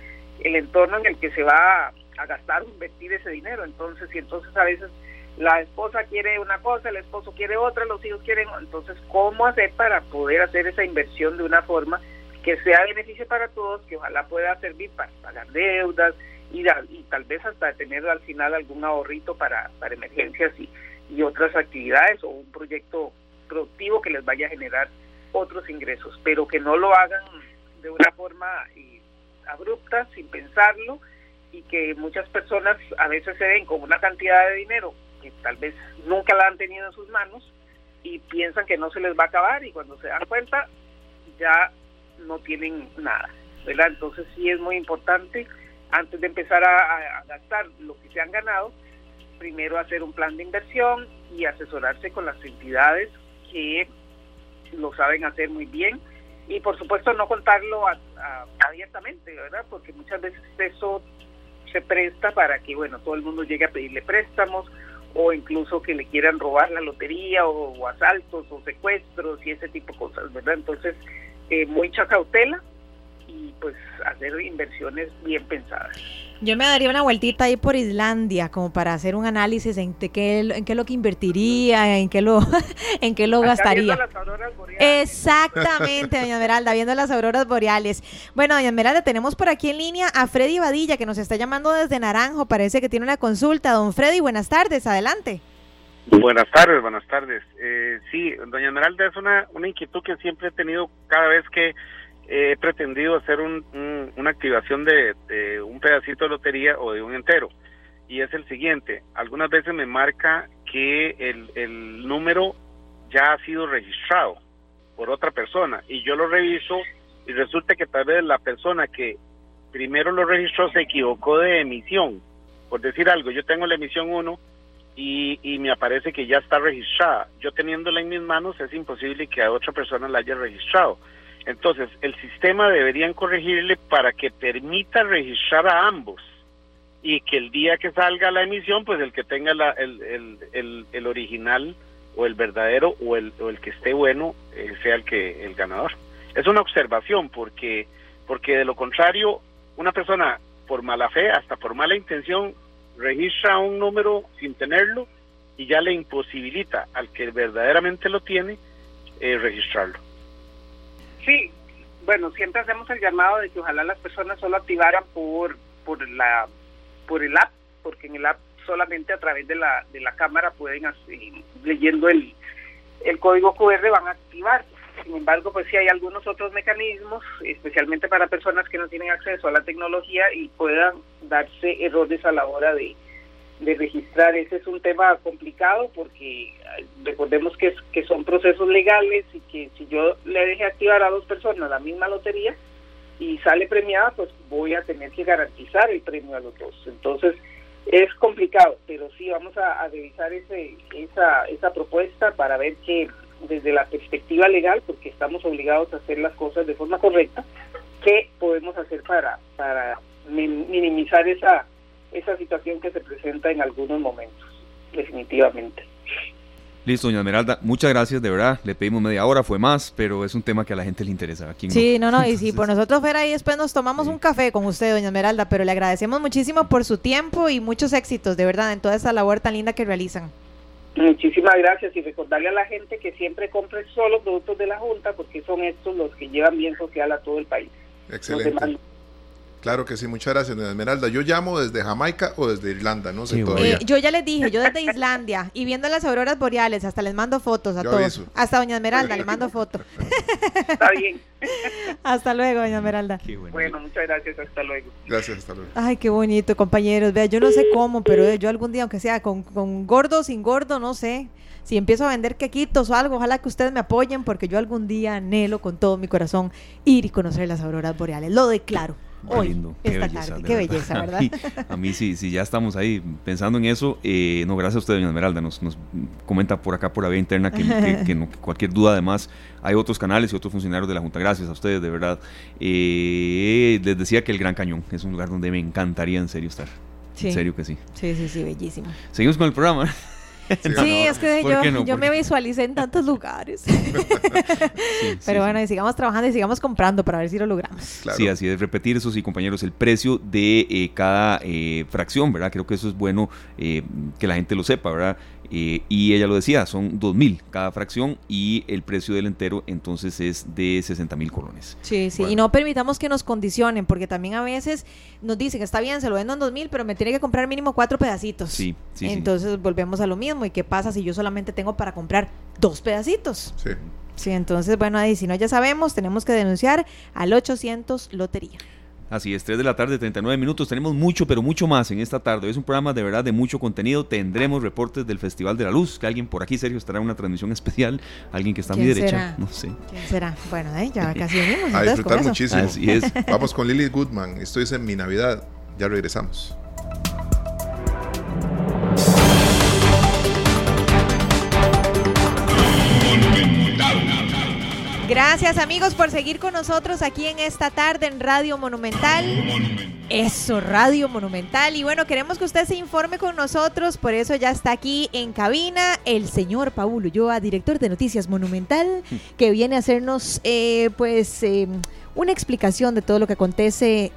el entorno en el que se va a, gastar o invertir ese dinero. Entonces, y entonces a veces la esposa quiere una cosa, el esposo quiere otra, los hijos quieren, entonces, ¿cómo hacer para poder hacer esa inversión de una forma que sea beneficio para todos, que ojalá pueda servir para pagar deudas y, y tal vez hasta tener al final algún ahorrito para, para emergencias y, y otras actividades o un proyecto productivo que les vaya a generar otros ingresos, pero que no lo hagan de una forma eh, abrupta, sin pensarlo, y que muchas personas a veces se ven con una cantidad de dinero que tal vez nunca la han tenido en sus manos y piensan que no se les va a acabar y cuando se dan cuenta ya no tienen nada, ¿verdad? Entonces sí es muy importante antes de empezar a gastar lo que se han ganado, primero hacer un plan de inversión y asesorarse con las entidades que lo saben hacer muy bien y por supuesto no contarlo abiertamente, ¿verdad? Porque muchas veces eso se presta para que, bueno, todo el mundo llegue a pedirle préstamos o incluso que le quieran robar la lotería o, asaltos o secuestros y ese tipo de cosas, ¿verdad? Entonces, eh, mucha cautela y pues hacer inversiones bien pensadas. Yo me daría una vueltita ahí por Islandia como para hacer un análisis en qué, en qué es lo que invertiría, en qué lo, en qué lo gastaría. Exactamente, doña Esmeralda, viendo las auroras boreales. Bueno, doña Esmeralda, tenemos por aquí en línea a Freddy Badilla que nos está llamando desde Naranjo. Parece que tiene una consulta. Don Freddy, buenas tardes, adelante. Buenas tardes, buenas tardes. Eh, sí, doña Esmeralda, es una, una inquietud que siempre he tenido cada vez que he pretendido hacer una activación de, un pedacito de lotería o de un entero. Y es el siguiente, algunas veces me marca que el, el número ya ha sido registrado por otra persona y yo lo reviso y resulta que tal vez la persona que primero lo registró se equivocó de emisión. Por decir algo, yo tengo la emisión 1 y, y me aparece que ya está registrada. Yo teniéndola en mis manos es imposible que a otra persona la haya registrado. Entonces, el sistema deberían corregirle para que permita registrar a ambos y que el día que salga la emisión, pues el que tenga el, el, original o el verdadero o el, o el que esté bueno eh, sea el que el ganador. Es una observación porque porque de lo contrario una persona por mala fe, hasta por mala intención, registra un número sin tenerlo y ya le imposibilita al que verdaderamente lo tiene eh, registrarlo. Sí, bueno, siempre hacemos el llamado de que ojalá las personas solo activaran por por la por el app, porque en el app solamente a través de la de la cámara pueden leyendo el el código QR van a activar. Sin embargo, pues sí hay algunos otros mecanismos, especialmente para personas que no tienen acceso a la tecnología y puedan darse errores a la hora de, de registrar. Ese es un tema complicado porque recordemos que, que son procesos legales y que si yo le deje activar a dos personas la misma lotería y sale premiada, pues voy a tener que garantizar el premio a los dos. Entonces, es complicado, pero sí vamos a, revisar ese, esa, esa propuesta para ver que desde la perspectiva legal, porque estamos obligados a hacer las cosas de forma correcta, qué podemos hacer para, para minimizar esa, esa situación que se presenta en algunos momentos, definitivamente. Listo, doña Esmeralda, muchas gracias, de verdad. Le pedimos media hora, fue más, pero es un tema que a la gente le interesa. Aquí sí, no, no, y si por nosotros fuera ahí, después nos tomamos un café con usted, doña Esmeralda, pero le agradecemos muchísimo por su tiempo y muchos éxitos, de verdad, en toda esa labor tan linda que realizan. Muchísimas gracias y recordarle a la gente que siempre compre solo productos de la Junta porque son estos los que llevan bien social a todo el país. Excelente. Claro que sí, muchas gracias, doña Esmeralda. Yo llamo desde Jamaica o desde Irlanda, no sé todavía. Eh, yo ya les dije, yo desde Islandia y viendo las auroras boreales, hasta les mando fotos a todos. Hasta doña Esmeralda le mando fotos. Está bien. hasta luego, doña Esmeralda. Bueno. muchas gracias, hasta luego. Gracias, hasta luego. Ay, qué bonito, compañeros. Vea, yo no sé cómo, pero yo algún día, aunque sea con, con gordo, sin gordo, no sé si empiezo a vender quequitos o algo, ojalá que ustedes me apoyen porque yo algún día anhelo con todo mi corazón ir y conocer las auroras boreales. Lo declaro. Hoy, lindo. Qué belleza, qué belleza, ¿verdad? a mí sí, si ya estamos ahí pensando en eso, eh, no, gracias a usted, doña Esmeralda, nos, nos comenta por acá por la vía interna que, que, cualquier duda además, hay otros canales y otros funcionarios de la Junta, gracias a ustedes, de verdad. Eh, les decía que el Gran Cañón es un lugar donde me encantaría en serio estar. En serio que sí. Sí, sí, sí, bellísimo. Seguimos con el programa. Sí, es que yo, me visualicé en tantos lugares. Pero bueno, y sigamos trabajando y sigamos comprando para ver si lo logramos. Sí, así es, repetir eso, sí, compañeros, el precio de eh, cada eh, fracción, ¿verdad? Creo que eso es bueno eh, que la gente lo sepa, ¿verdad? Eh, y ella lo decía, son 2.000 cada fracción y el precio del entero entonces es de 60 mil colones. Sí, sí, y no permitamos que nos condicionen, porque también a veces nos dicen, está bien, se lo vendo en 2.000, pero me tiene que comprar mínimo cuatro pedacitos. Sí, sí. Entonces volvemos a lo mismo. ¿Y qué pasa si yo solamente tengo para comprar dos pedacitos? Sí. Sí, entonces, bueno, ahí si no ya sabemos, tenemos que denunciar al 800 Lotería. Así es, 3 de la tarde, 39 minutos. Tenemos mucho, pero mucho más en esta tarde. Es un programa de verdad de mucho contenido. Tendremos reportes del Festival de la Luz, que alguien por aquí, Sergio, estará en una transmisión especial. Alguien que está a mi derecha. No sé. ¿Quién será? Bueno, eh, ya casi venimos. A disfrutar muchísimo. Así es. Vamos con Lily Goodman. Esto es en mi Navidad. Ya regresamos. Gracias amigos por seguir con nosotros aquí en esta tarde en Radio Monumental. Eso, Radio Monumental. Y bueno, queremos que usted se informe con nosotros, por eso ya está aquí en cabina el señor Paulo Ulloa, director de Noticias Monumental, que viene a hacernos eh, pues eh, una explicación de todo lo que acontece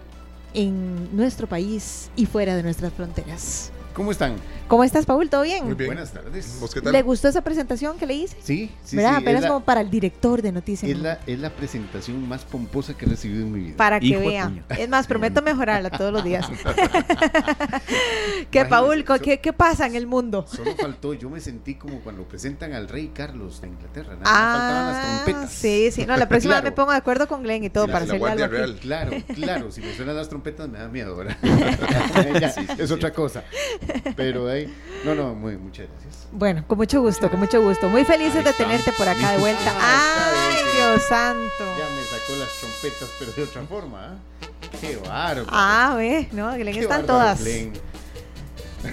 en nuestro país y fuera de nuestras fronteras. ¿Cómo están? ¿Cómo estás, Paul? ¿Todo bien? Muy bien. Buenas tardes. ¿Vos qué tal? ¿Le gustó esa presentación que le hice? Sí, sí, ¿Verdad? sí. Apenas como para el director de noticias. Es la, es la presentación más pomposa que he recibido en mi vida. Para que vea. Es más, prometo mejorarla todos los días. ¿Qué, Paul? ¿qué, ¿Qué, pasa en el mundo? Solo faltó, yo me sentí como cuando presentan al rey Carlos de Inglaterra. Nada ah, faltaban las trompetas. Sí, sí. No, la próxima vez me pongo de acuerdo con Glenn y todo para hacerle algo Real. Claro, claro. Si me suenan las trompetas me da miedo, ¿verdad? ya, sí, es otra cosa. Pero ahí, no, no, muy, muchas gracias. Bueno, con mucho gusto, con mucho gusto. Muy felices de tenerte por acá de vuelta. ¡Ay, Dios santo! Ya me sacó las trompetas, pero de otra forma. ¿eh? ¡Qué bárbaro! Ah, ve, no, Glenn están todas. Glenn.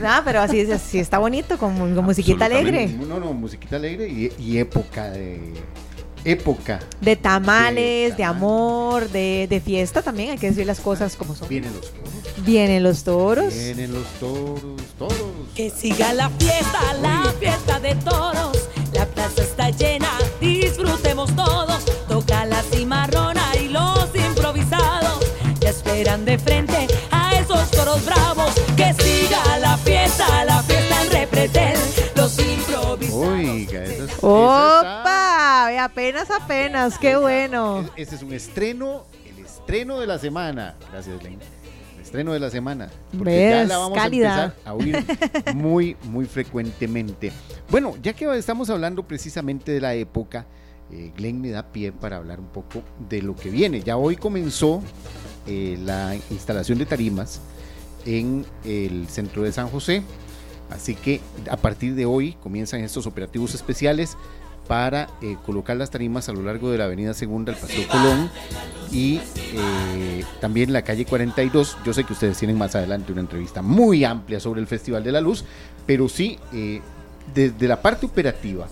Ah, pero así, así está bonito, con, con musiquita alegre. No, no, musiquita alegre y, y época de época. De tamales, de, amor, de, de, fiesta también, hay que decir las cosas como son. Vienen los. Vienen los toros. Vienen los toros, toros. Que siga la fiesta, la fiesta de toros. La plaza está llena, disfrutemos todos. Toca la cimarrona y los improvisados. Que esperan de frente a esos toros bravos. Que siga la fiesta, la fiesta en represent. Los improvisados. Oiga, eso es, ¡Opa! Apenas, apenas, qué bueno. Este es un estreno, el estreno de la semana. Gracias, Len. Estreno de la semana. Porque ya la vamos a empezar a oír muy, muy frecuentemente. Bueno, ya que estamos hablando precisamente de la época, eh, Glenn me da pie para hablar un poco de lo que viene. Ya hoy comenzó eh, la instalación de tarimas en el centro de San José, así que a partir de hoy comienzan estos operativos especiales para eh, colocar las tarimas a lo largo de la avenida Segunda, el Paseo Colón y eh, también la calle 42. Yo sé que ustedes tienen más adelante una entrevista muy amplia sobre el Festival de la Luz, pero sí, eh, desde la parte operativa,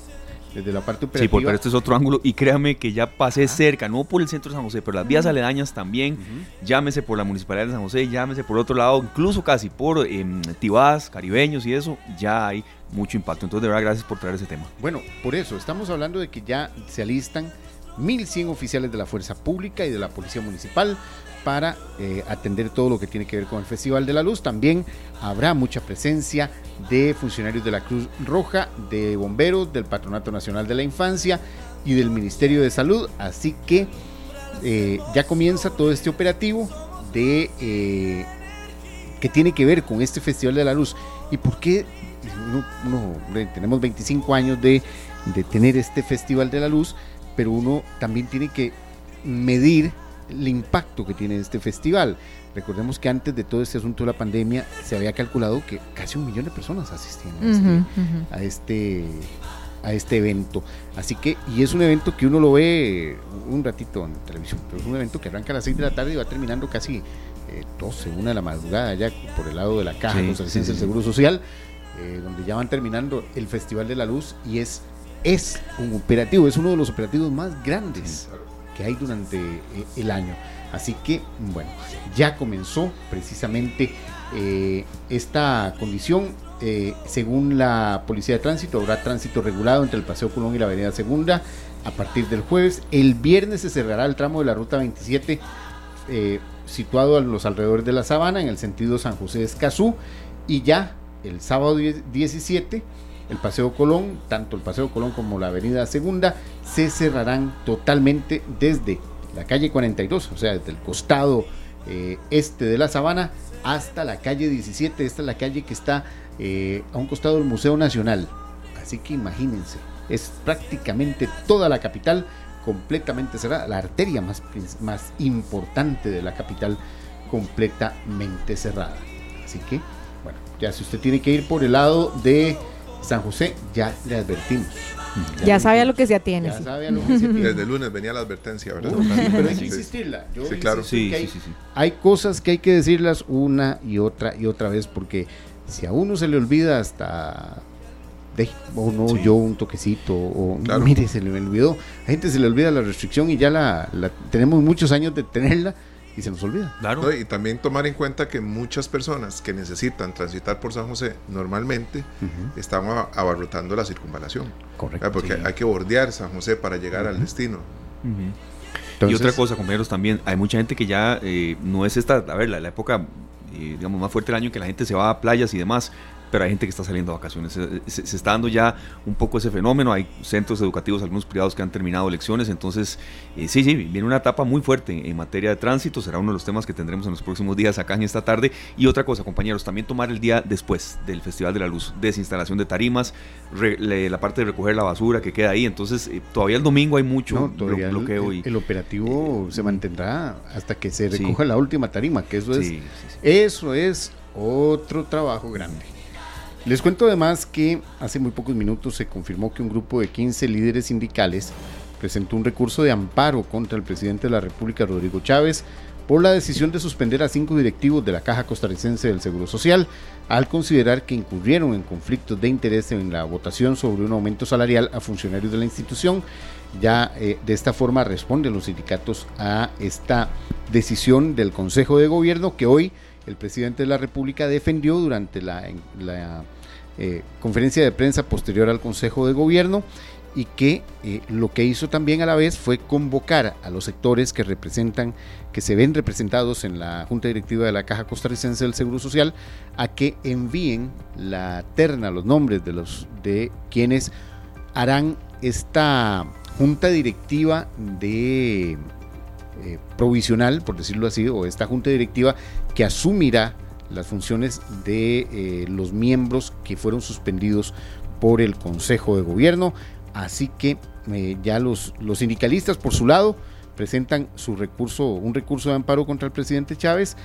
desde la parte Sí, operativa... por, pero este es otro ángulo y créame que ya pasé cerca, no por el centro de San José, pero las vías aledañas también, llámese por la Municipalidad de San José, llámese por otro lado, incluso casi por em, Tibás, caribeños y eso, ya hay mucho impacto. Entonces, de verdad, gracias por traer ese tema. Bueno, por eso, estamos hablando de que ya se alistan 1.100 oficiales de la Fuerza Pública y de la Policía Municipal para eh, atender todo lo que tiene que ver con el Festival de la Luz. También habrá mucha presencia de funcionarios de la Cruz Roja, de bomberos, del Patronato Nacional de la Infancia y del Ministerio de Salud. Así que eh, ya comienza todo este operativo de eh, que tiene que ver con este Festival de la Luz. ¿Y por qué hombre, tenemos 25 años de tener este Festival de la Luz, pero uno también tiene que medir el impacto que tiene este festival. Recordemos que antes de todo este asunto de la pandemia se había calculado que casi un millón de personas asistían a este, a este a este evento. Así que, y es un evento que uno lo ve un ratito en televisión, pero es un evento que arranca a las 6 de la tarde y va terminando casi eh, 12, una de la madrugada ya por el lado de la caja Sí, sí, sí, del. Seguro Social, eh, donde ya van terminando el Festival de la Luz y es, es un operativo, es uno de los operativos más grandes que hay durante eh, el año. Así que, bueno, ya comenzó precisamente eh, esta condición. eh, según la Policía de Tránsito, habrá tránsito regulado entre el Paseo Colón y la Avenida Segunda a partir del jueves. El viernes se cerrará el tramo de la Ruta 27 eh, situado a los alrededores de la Sabana en el sentido San José de Escazú y ya el sábado 10 17 el Paseo Colón, tanto el Paseo Colón como la Avenida Segunda se cerrarán totalmente desde la calle 42, o sea, desde el costado eh, este de la Sabana hasta la calle 17, esta es la calle que está eh, a un costado del Museo Nacional. Así que imagínense, es prácticamente toda la capital completamente cerrada, la arteria más, más importante de la capital completamente cerrada. Así que, bueno, ya si usted tiene que ir por el lado de San José, ya le advertimos. Ya sabe a le lo que se atiene. Ya sí. sabe a lo que se tiene. Desde el lunes venía la advertencia, ¿verdad? Pero hay que insistirla. Yo Sí, claro. Sí, que hay, sí, sí, sí. hay cosas que hay que decirlas una y otra y otra vez porque si a uno se le olvida hasta de, o no Sí. yo un toquecito o Claro. mire se le olvidó a gente se le olvida la restricción y ya la, la- tenemos muchos años de tenerla y se nos olvida Claro. ¿no? Y también tomar en cuenta que muchas personas que necesitan transitar por San José normalmente están a- abarrotando la circunvalación. correcto ¿verdad? Porque sí. hay que bordear San José para llegar al destino. Entonces, y otra cosa, compañeros, también hay mucha gente que ya eh, no es esta, a ver, la, la época, eh, digamos, más fuerte del año que la gente se va a playas y demás, pero hay gente que está saliendo de vacaciones. Se, se- se está dando ya un poco ese fenómeno. Hay centros educativos, algunos privados que han terminado lecciones. Entonces, eh, sí, sí, viene una etapa muy fuerte en materia de tránsito. Será uno de los temas que tendremos en los próximos días acá en esta tarde. Y otra cosa, compañeros, también tomar el día después del Festival de la Luz, desinstalación de tarimas, re- le- la parte de recoger la basura que queda ahí. Entonces, eh, todavía el domingo hay mucho no, todavía bloqueo. el, y, el operativo se mantendrá hasta que se Sí. recoja la última tarima que eso es Sí, sí, sí. Eso es otro trabajo grande. Les cuento además que hace muy pocos minutos se confirmó que un grupo de 15 líderes sindicales presentó un recurso de amparo contra el presidente de la República, Rodrigo Chávez, por la decisión de suspender a cinco directivos de la Caja Costarricense del Seguro Social, al considerar que incurrieron en conflictos de interés en la votación sobre un aumento salarial a funcionarios de la institución. Ya eh, de esta forma responden los sindicatos a esta decisión del Consejo de Gobierno que hoy el presidente de la República defendió durante la, eh, conferencia de prensa posterior al Consejo de Gobierno y que eh, lo que hizo también a la vez fue convocar a los sectores que representan, que se ven representados en la Junta Directiva de la Caja Costarricense del Seguro Social, a que envíen la terna, los nombres de los de quienes harán esta junta directiva de eh, provisional, por decirlo así, o esta junta directiva que asumirá las funciones de eh, los miembros que fueron suspendidos por el Consejo de Gobierno. Así que eh, ya los, los sindicalistas, por su lado, presentan su recurso, un recurso de amparo contra el presidente Chávez.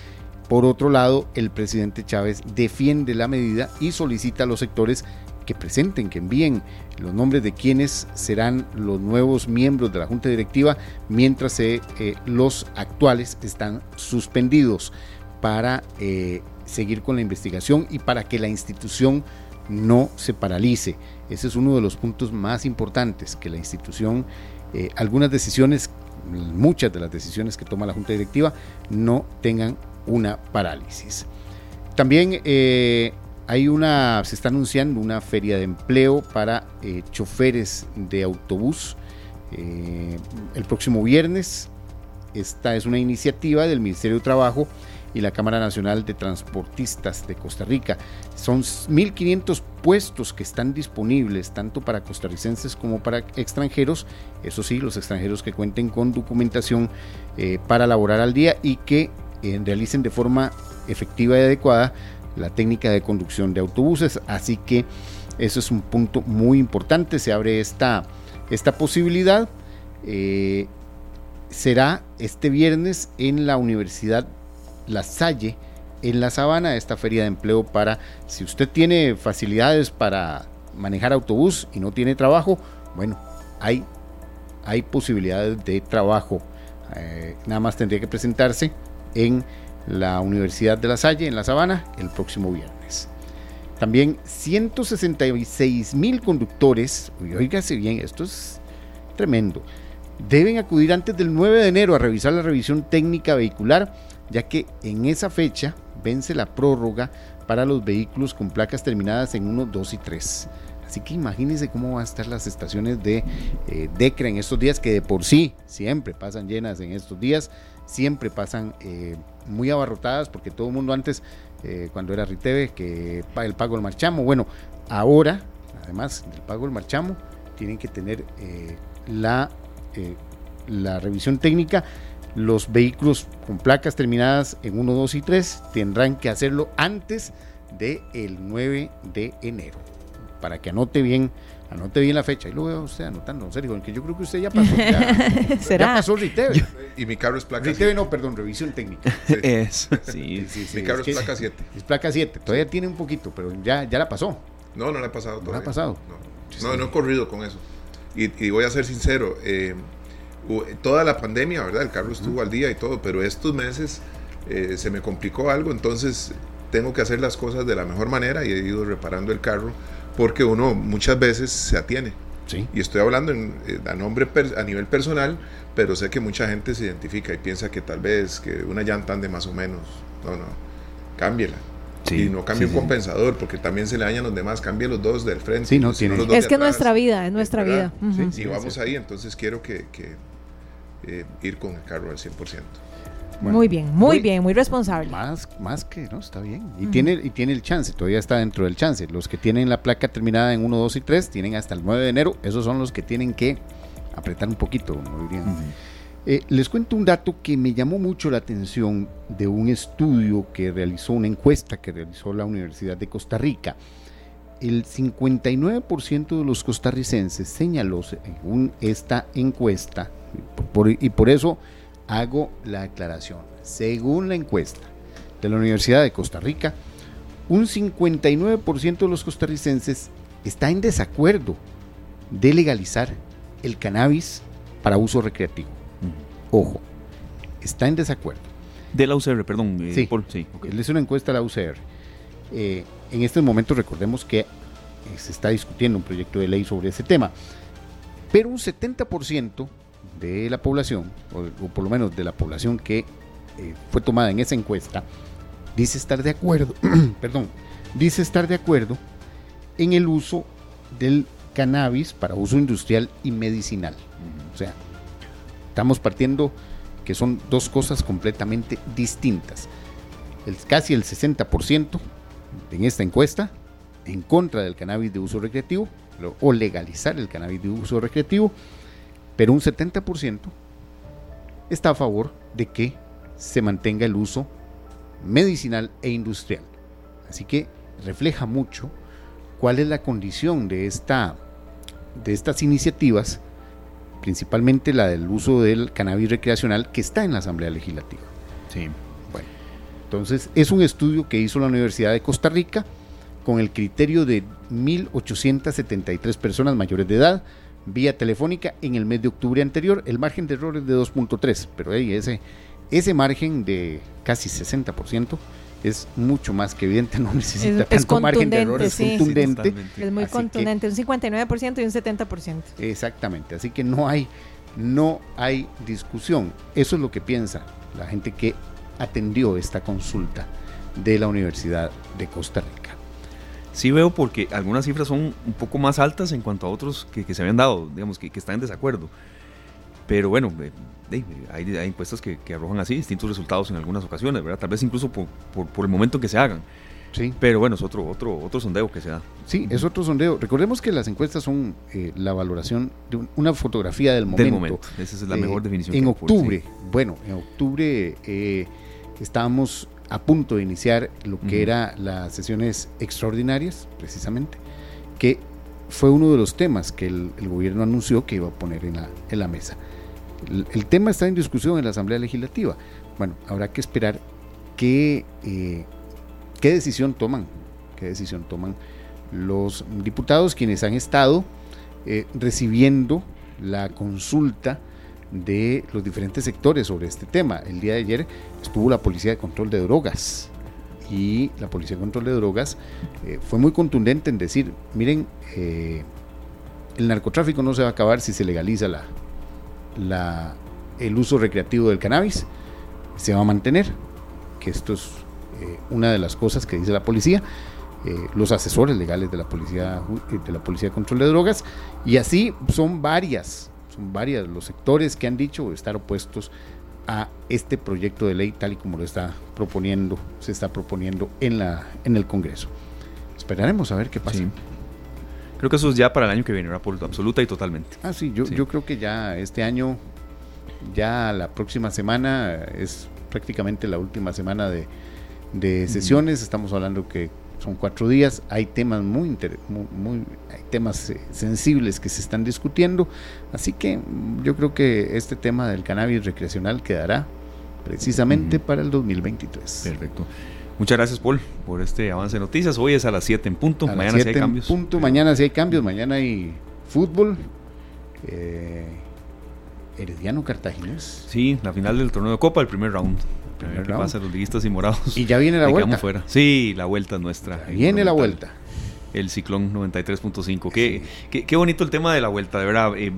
Por otro lado, el presidente Chávez defiende la medida y solicita a los sectores que presenten, que envíen los nombres de quienes serán los nuevos miembros de la Junta Directiva, mientras eh, los actuales están suspendidos para eh, seguir con la investigación y para que la institución no se paralice. Ese es uno de los puntos más importantes, que la institución, eh, algunas decisiones, muchas de las decisiones que toma la Junta Directiva, no tengan una parálisis. También eh, hay una, se está anunciando una feria de empleo para choferes de autobús el próximo viernes. Esta es una iniciativa del Ministerio de Trabajo y la Cámara Nacional de Transportistas de Costa Rica. Son 1.500 puestos que están disponibles tanto para costarricenses como para extranjeros, eso sí, los extranjeros que cuenten con documentación eh, para laborar al día y que eh, realicen de forma efectiva y adecuada la técnica de conducción de autobuses. Así que eso es un punto muy importante, se abre esta, esta posibilidad. Eh, será este viernes en la Universidad la Salle en la Sabana, esta feria de empleo para, si usted tiene facilidades para manejar autobús y no tiene trabajo, bueno, hay, hay posibilidades de trabajo. Eh, nada más tendría que presentarse en la Universidad de La Salle, en la Sabana, el próximo viernes. También 166 mil conductores, oígase bien, esto es tremendo, deben acudir antes del 9 de enero a revisar la revisión técnica vehicular ya que en esa fecha vence la prórroga para los vehículos con placas terminadas en 1, 2 y 3. Así que imagínense cómo van a estar las estaciones de eh, en estos días, que de por sí siempre pasan llenas en estos días, siempre pasan eh, muy abarrotadas, porque todo el mundo antes, eh, cuando era Riteve, que el pago del marchamo, bueno, ahora, además del pago del marchamo, tienen que tener la, la revisión técnica los vehículos con placas terminadas en 1, 2 y 3 tendrán que hacerlo antes del el 9 de enero. Para que anote bien, anote bien la fecha. Y lo veo usted anotando, en serio, que yo creo que usted ya pasó. Ya, ¿Será? ya pasó Riteve. Y mi carro es placa Riteve 7. no, perdón, revisión técnica. Es, sí, sí, sí, mi carro es, es placa 7. Es placa 7. Todavía tiene un poquito, pero ya, ya la pasó. No, no la ha pasado todavía. ¿No la ha pasado? No, no, no he corrido con eso. Y, y voy a ser sincero, eh, toda la pandemia, ¿verdad? El carro estuvo al día y todo, pero estos meses eh, se me complicó algo, entonces tengo que hacer las cosas de la mejor manera y he ido reparando el carro porque uno muchas veces se atiene. Sí. Y estoy hablando en, eh, a, nombre a nivel personal, pero sé que mucha gente se identifica y piensa que tal vez que una llanta ande más o menos. No, no, cámbiela. Sí, y no cambie sí, un compensador porque también se le dañan los demás, cambie los dos del frente. Sí, no tiene- los dos Es de que atrás, nuestra vida, es nuestra ¿verdad? vida. Ujú. Sí, Y vamos ahí, entonces quiero que, que, eh, ir con el carro al 100%. Bueno, muy bien, muy, muy- bien, muy responsable. Más, más que, ¿no? Está bien. Y, tiene, y tiene el chance, todavía está dentro del chance. Los que tienen la placa terminada en 1, 2 y 3 tienen hasta el 9 de enero. Esos son los que tienen que apretar un poquito, como dirían. Ujú. Eh, les cuento un dato que me llamó mucho la atención de un estudio que realizó, una encuesta que realizó la Universidad de Costa Rica. El 59% de los costarricenses señaló, según esta encuesta, por- y por eso hago la aclaración, según la encuesta de la Universidad de Costa Rica, un 59% de los costarricenses está en desacuerdo de legalizar el cannabis para uso recreativo. Ojo, está en desacuerdo. De la UCR, perdón. eh, Sí. por- sí. Es una encuesta de la UCR. Eh, en estos momentos recordemos que eh, se está discutiendo un proyecto de ley sobre ese tema. Pero un 70% de la población, o, o por lo menos de la población que eh, fue tomada en esa encuesta, dice estar de acuerdo, perdón, dice estar de acuerdo en el uso del cannabis para uso industrial y medicinal. O sea, estamos partiendo que son dos cosas completamente distintas. El, casi el 60% en esta encuesta en contra del cannabis de uso recreativo o legalizar el cannabis de uso recreativo, pero un 70% está a favor de que se mantenga el uso medicinal e industrial. Así que refleja mucho cuál es la condición de esta de estas iniciativas, principalmente la del uso del cannabis recreacional que está en la Asamblea Legislativa. Sí. Entonces es un estudio que hizo la Universidad de Costa Rica con el criterio de 1.873 personas mayores de edad vía telefónica en el mes de octubre anterior. El margen de error es de 2.3, pero ahí ese, ese margen de casi 60% es mucho más que evidente, no necesita Es- es tanto margen de error, es contundente, sí. contundente. Sí, totalmente. Es muy Así que- contundente, un 59% y un 70%. Exactamente, así que no hay, no hay discusión. Eso es lo que piensa la gente que atendió esta consulta de la Universidad de Costa Rica. Sí veo porque algunas cifras son un poco más altas en cuanto a otros que, que se habían dado, digamos, que, que están en desacuerdo. Pero bueno, eh, hay, hay encuestas que, que arrojan así distintos resultados en algunas ocasiones, ¿verdad? Tal vez incluso por, por, por el momento en que se hagan. Sí, Pero bueno, es otro, otro, otro sondeo que se da. sí, es otro sondeo. Recordemos que las encuestas son eh, la valoración de un- una fotografía del momento. Del momento. Esa es la Eh, mejor definición. En octubre, decir. bueno, en octubre eh, estábamos a punto de iniciar lo que Ujú. era las sesiones extraordinarias, precisamente, que fue uno de los temas que el, el gobierno anunció que iba a poner en la, en la mesa. El, el tema está en discusión en la Asamblea Legislativa. Bueno, habrá que esperar qué, eh, qué decisión toman, qué decisión toman los diputados quienes han estado eh, recibiendo la consulta de los diferentes sectores sobre este tema. El día de ayer estuvo la Policía de Control de Drogas y la Policía de Control de Drogas eh, fue muy contundente en decir, miren, eh, el narcotráfico no se va a acabar si se legaliza la, la- el uso recreativo del cannabis, se va a mantener, que esto es eh, una de las cosas que dice la policía, los asesores legales de la policía de la policía de control de drogas y así son varias son varias los sectores que han dicho estar opuestos a este proyecto de ley tal y como lo está proponiendo se está proponiendo en la en el Congreso esperaremos a ver qué pasa Sí. Creo que eso es ya para el año que viene, absoluta y totalmente. Ah, sí, yo, Sí. yo creo que ya este año, ya la próxima semana es prácticamente la última semana de, de sesiones. Estamos hablando que son cuatro días. Hay temas muy, inter- muy, muy- hay temas eh, sensibles que se están discutiendo. Así que yo creo que este tema del cannabis recreacional quedará precisamente Ujú. para el 2023. Perfecto. Muchas gracias, Paul, por este avance de noticias. Hoy es a las 7 en punto. A Mañana sí hay cambios. punto, Pero- mañana sí hay cambios, mañana hay fútbol. eh, Herediano Cartaginés. Sí, la final del torneo de Copa, el primer round. A ver Primer qué round. pasa, los liguistas y morados. Y ya viene la vuelta. fuera. Sí, la vuelta es nuestra. Viene la vuelta. El ciclón 93.5. Qué, qué, qué bonito el tema de la vuelta, de verdad. eh,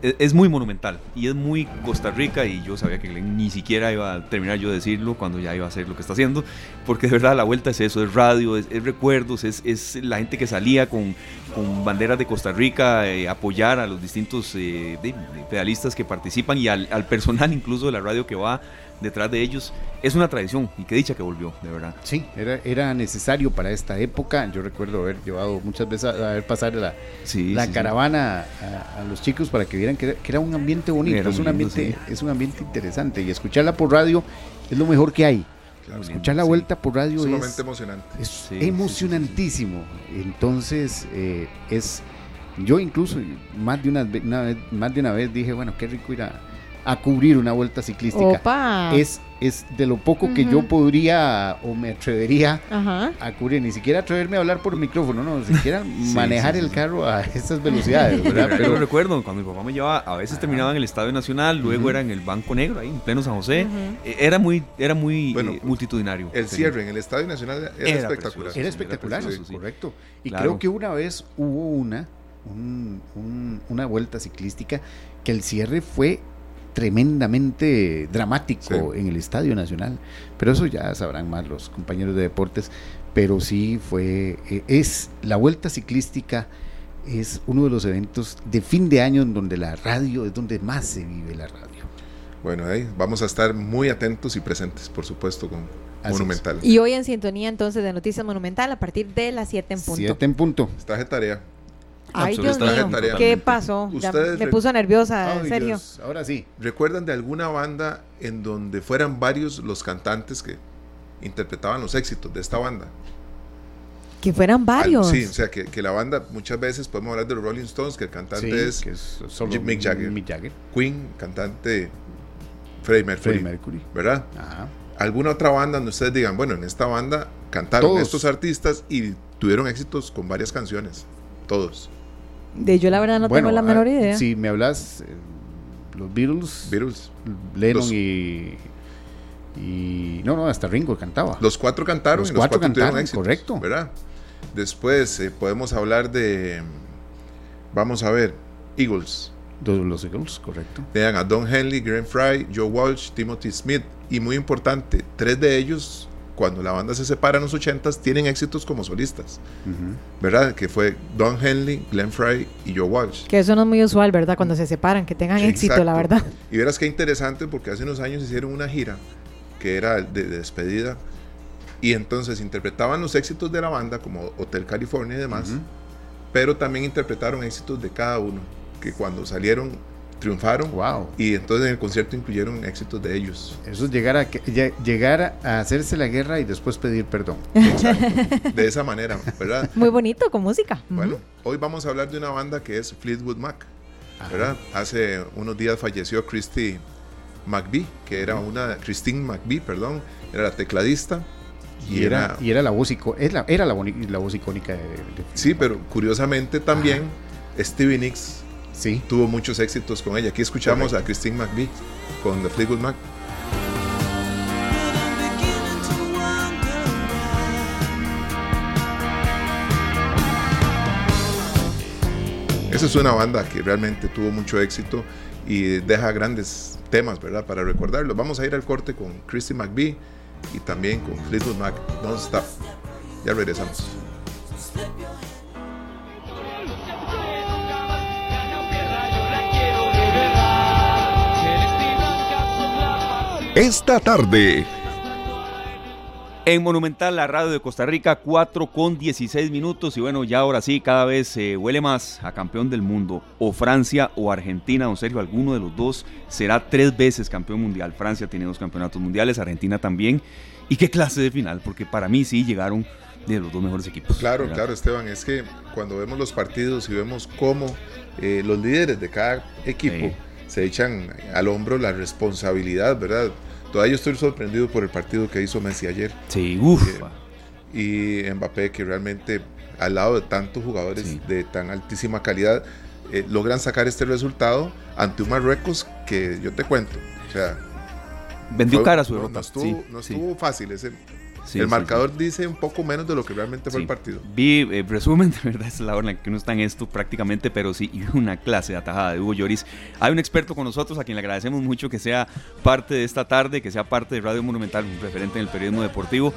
es, es muy monumental y es muy Costa Rica. Y yo sabía que Glenn ni siquiera iba a terminar yo de decirlo cuando ya iba a hacer lo que está haciendo. Porque de verdad la vuelta es eso: es radio, es, es recuerdos, es, es la gente que salía con, con banderas de Costa Rica, eh, apoyar a los distintos eh, de- de pedalistas que participan y al, al personal incluso de la radio que va detrás de ellos. Es una tradición y qué dicha que volvió, de verdad. Sí, era, era necesario para esta época. Yo recuerdo haber llevado muchas veces a, a ver pasar la, Sí, la sí, sí. caravana a, a los chicos para que vieran que era, que era un ambiente bonito, Era es muy un, lindo, ambiente, es un ambiente interesante. Y escucharla por radio es lo mejor que hay. Claro, Escuchar la sí. vuelta por radio sumamente es, emocionante. es Sí, sí, sí, emocionantísimo. Entonces, eh, es yo incluso más de una vez, más de una vez dije, bueno, qué rico ir a, a cubrir una vuelta ciclística. Opa. Es, es de lo poco que yo podría o me atrevería Ajá. a cubrir, ni siquiera atreverme a hablar por micrófono, no, ni siquiera Sí, manejar sí, sí, el sí. carro a estas velocidades, Pero recuerdo, cuando mi papá me llevaba, a veces terminaba en el Estadio Nacional, luego Ujú. era en el Banco Negro, ahí en pleno San José. Eh, Era muy, era muy Bueno, eh, multitudinario. El cierre en el Estadio Nacional era, Era espectacular. precioso. era espectacular, Era precioso, sí. correcto. Y Claro. creo que una vez hubo una, un- un- una vuelta ciclística que el cierre fue tremendamente dramático Sí. en el Estadio Nacional. Pero eso ya sabrán más los compañeros de deportes. Pero sí fue, eh, es la vuelta ciclística es uno de los eventos de fin de año en donde la radio es donde más se vive la radio. Bueno, ahí vamos a estar muy atentos y presentes, por supuesto, con Así es. Monumental. Y hoy en sintonía entonces de Noticias Monumental a partir de las 7 en punto. Siete en punto. Está de tarea. Ay, Dios mío. ¿qué pasó? Ya me puso nerviosa, en serio. Dios, ahora sí. ¿Recuerdan de alguna banda en donde fueran varios los cantantes que interpretaban los éxitos de esta banda? Que fueran varios. Sí, o sea, que, que, la banda, muchas veces podemos hablar de los Rolling Stones, que el cantante es, que es solo Mick Jagger. Mick Jagger. Queen, cantante Freddie Mercury. Freddie Mercury. ¿Verdad? Ajá. ¿Alguna otra banda donde ustedes digan, bueno, en esta banda cantaron Todos. estos artistas y tuvieron éxitos con varias canciones? Todos. De yo la verdad no Bueno, tengo la ah, menor idea. Si me hablas, eh, los Beatles, Beatles. Lennon Los- y, y. No, no, hasta Ringo cantaba. Los cuatro cantaron Los y los cuatro cuatro, tuvieron cantaron, éxitos, correcto. ¿Verdad? Después eh, podemos hablar de, vamos a ver, Eagles. Los, los Eagles, correcto. Vean a Don Henley, Graham Fry, Joe Walsh, Timothy Smith. Y muy importante, tres de ellos, cuando la banda se separa en los 80s, tienen éxitos como solistas. Ujú. ¿Verdad? Que fue Don Henley, Glenn Fry y Joe Walsh. Que eso no es muy usual, ¿verdad? Cuando se separan, que tengan Sí, éxito, la verdad. Y verás qué interesante porque hace unos años hicieron una gira que era de, de despedida y entonces interpretaban los éxitos de la banda como Hotel California y demás, Ujú. pero también interpretaron éxitos de cada uno que cuando salieron triunfaron Wow. y entonces en el concierto incluyeron éxitos de ellos. Eso es llegar a, llegar a hacerse la guerra y después pedir perdón. Exacto. De esa manera, ¿verdad? Muy bonito, con música. Bueno, hoy vamos a hablar de una banda que es Fleetwood Mac, ¿verdad? Hace unos días falleció Christy McVie, que era una, Christine McVie, perdón, era la tecladista. Y era, y era la voz la, era la, la voz icónica de, de- Sí, pero curiosamente también Stevie Nicks Sí. tuvo muchos éxitos con ella. Aquí escuchamos a Christine McVie con The Fleetwood Mac. Esa es una banda que realmente tuvo mucho éxito y deja grandes temas, ¿verdad? Para recordarlo. Vamos a ir al corte con Christine McVie y también con Fleetwood Mac. Don't Stop. Ya regresamos. Esta tarde, En Monumental, la radio de Costa Rica, 4 con 16 minutos. Y bueno, ya ahora sí, cada vez se huele más a campeón del mundo. O Francia o Argentina, don Sergio, alguno de los dos será tres veces campeón mundial. Francia tiene dos campeonatos mundiales, Argentina también. ¿Y qué clase de final? Porque para mí sí llegaron de los dos mejores equipos. Claro, ¿verdad? claro, Esteban. Es que cuando vemos los partidos y vemos cómo eh, los líderes de cada equipo Sí. Se echan al hombro la responsabilidad, ¿verdad? Todavía yo estoy sorprendido por el partido que hizo Messi ayer Sí, uff. y Mbappé, que realmente al lado de tantos jugadores Sí. de tan altísima calidad, eh, logran sacar este resultado ante un Marruecos que yo te cuento. O sea, Vendió cara su no, derrota. no estuvo, sí, no sí, estuvo fácil. Ese, sí, el sí, marcador dice un poco menos de lo que realmente fue el partido. Vi eh, resumen, de verdad, es la hora en la que uno está en esto prácticamente, pero sí, y una clase de atajada de Hugo Lloris. Hay un experto con nosotros a quien le agradecemos mucho que sea parte de esta tarde, que sea parte de Radio Monumental, un referente en el periodismo deportivo.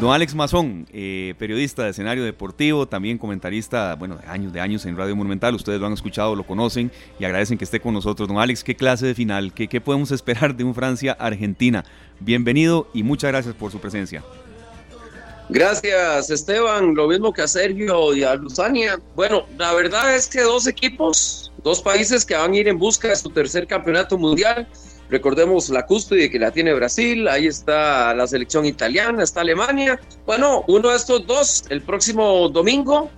Don Alex Mazón, eh, periodista de escenario deportivo, también comentarista, bueno, de años, de años en Radio Monumental, ustedes lo han escuchado, lo conocen y agradecen que esté con nosotros. Don Alex, ¿qué clase de final? ¿Qué, qué podemos esperar de un Francia-Argentina? Bienvenido y muchas gracias por su presencia. Gracias, Esteban. Lo mismo que a Sergio y a Luzania. Bueno, la verdad es que dos equipos, dos países que van a ir en busca de su tercer campeonato mundial. Recordemos la cúspide que la tiene Brasil, ahí está la selección italiana, está Alemania. Bueno, uno de estos dos, el próximo domingo,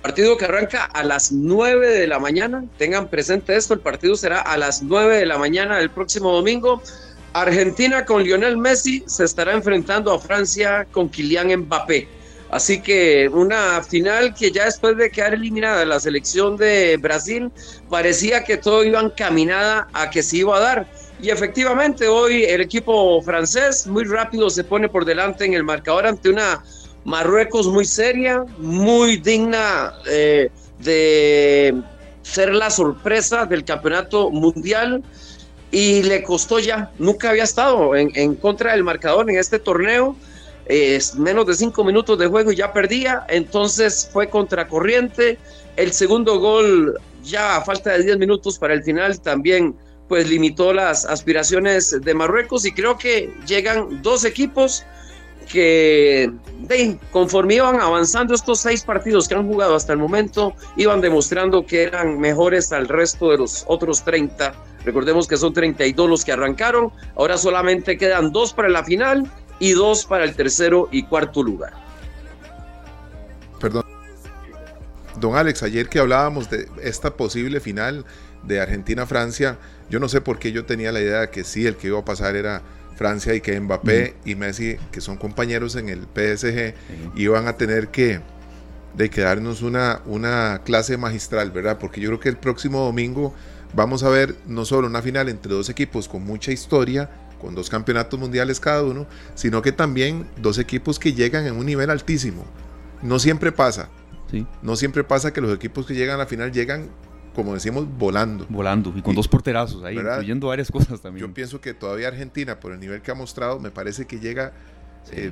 partido que arranca a las 9 de la mañana. Tengan presente esto, el partido será a las 9 de la mañana del próximo domingo. Argentina con Lionel Messi se estará enfrentando a Francia con Kylian Mbappé. Así que una final que ya después de quedar eliminada la selección de Brasil, parecía que todo iba encaminada a que se iba a dar. Y efectivamente hoy el equipo francés muy rápido se pone por delante en el marcador ante una Marruecos muy seria, muy digna eh, de ser la sorpresa del campeonato mundial. Y le costó ya, nunca había estado en, contra del marcador en este torneo, menos de cinco minutos de juego y ya perdía, entonces fue contracorriente, el segundo gol ya a falta de 10 minutos para el final también pues limitó las aspiraciones de Marruecos y creo que llegan dos equipos que de, conforme iban avanzando estos seis partidos que han jugado hasta el momento, iban demostrando que eran mejores al resto de los otros 30. Recordemos que son 32 los que arrancaron, ahora solamente quedan dos para la final y dos para el tercero y cuarto lugar. Don Alex, ayer que hablábamos de esta posible final de Argentina-Francia, yo no sé por qué yo tenía la idea de que sí, el que iba a pasar era Francia y que Mbappé y Messi, que son compañeros en el PSG, iban a tener que de quedarnos una, una clase magistral, ¿verdad? Porque yo creo que el próximo domingo vamos a ver no solo una final entre dos equipos con mucha historia, con dos campeonatos mundiales cada uno, sino que también dos equipos que llegan en un nivel altísimo. No siempre pasa. Sí. No siempre pasa que los equipos que llegan a la final llegan, como decimos, volando. Volando y con dos porterazos ahí, ¿verdad? incluyendo varias cosas también. Yo pienso que todavía Argentina, por el nivel que ha mostrado, me parece que llega eh,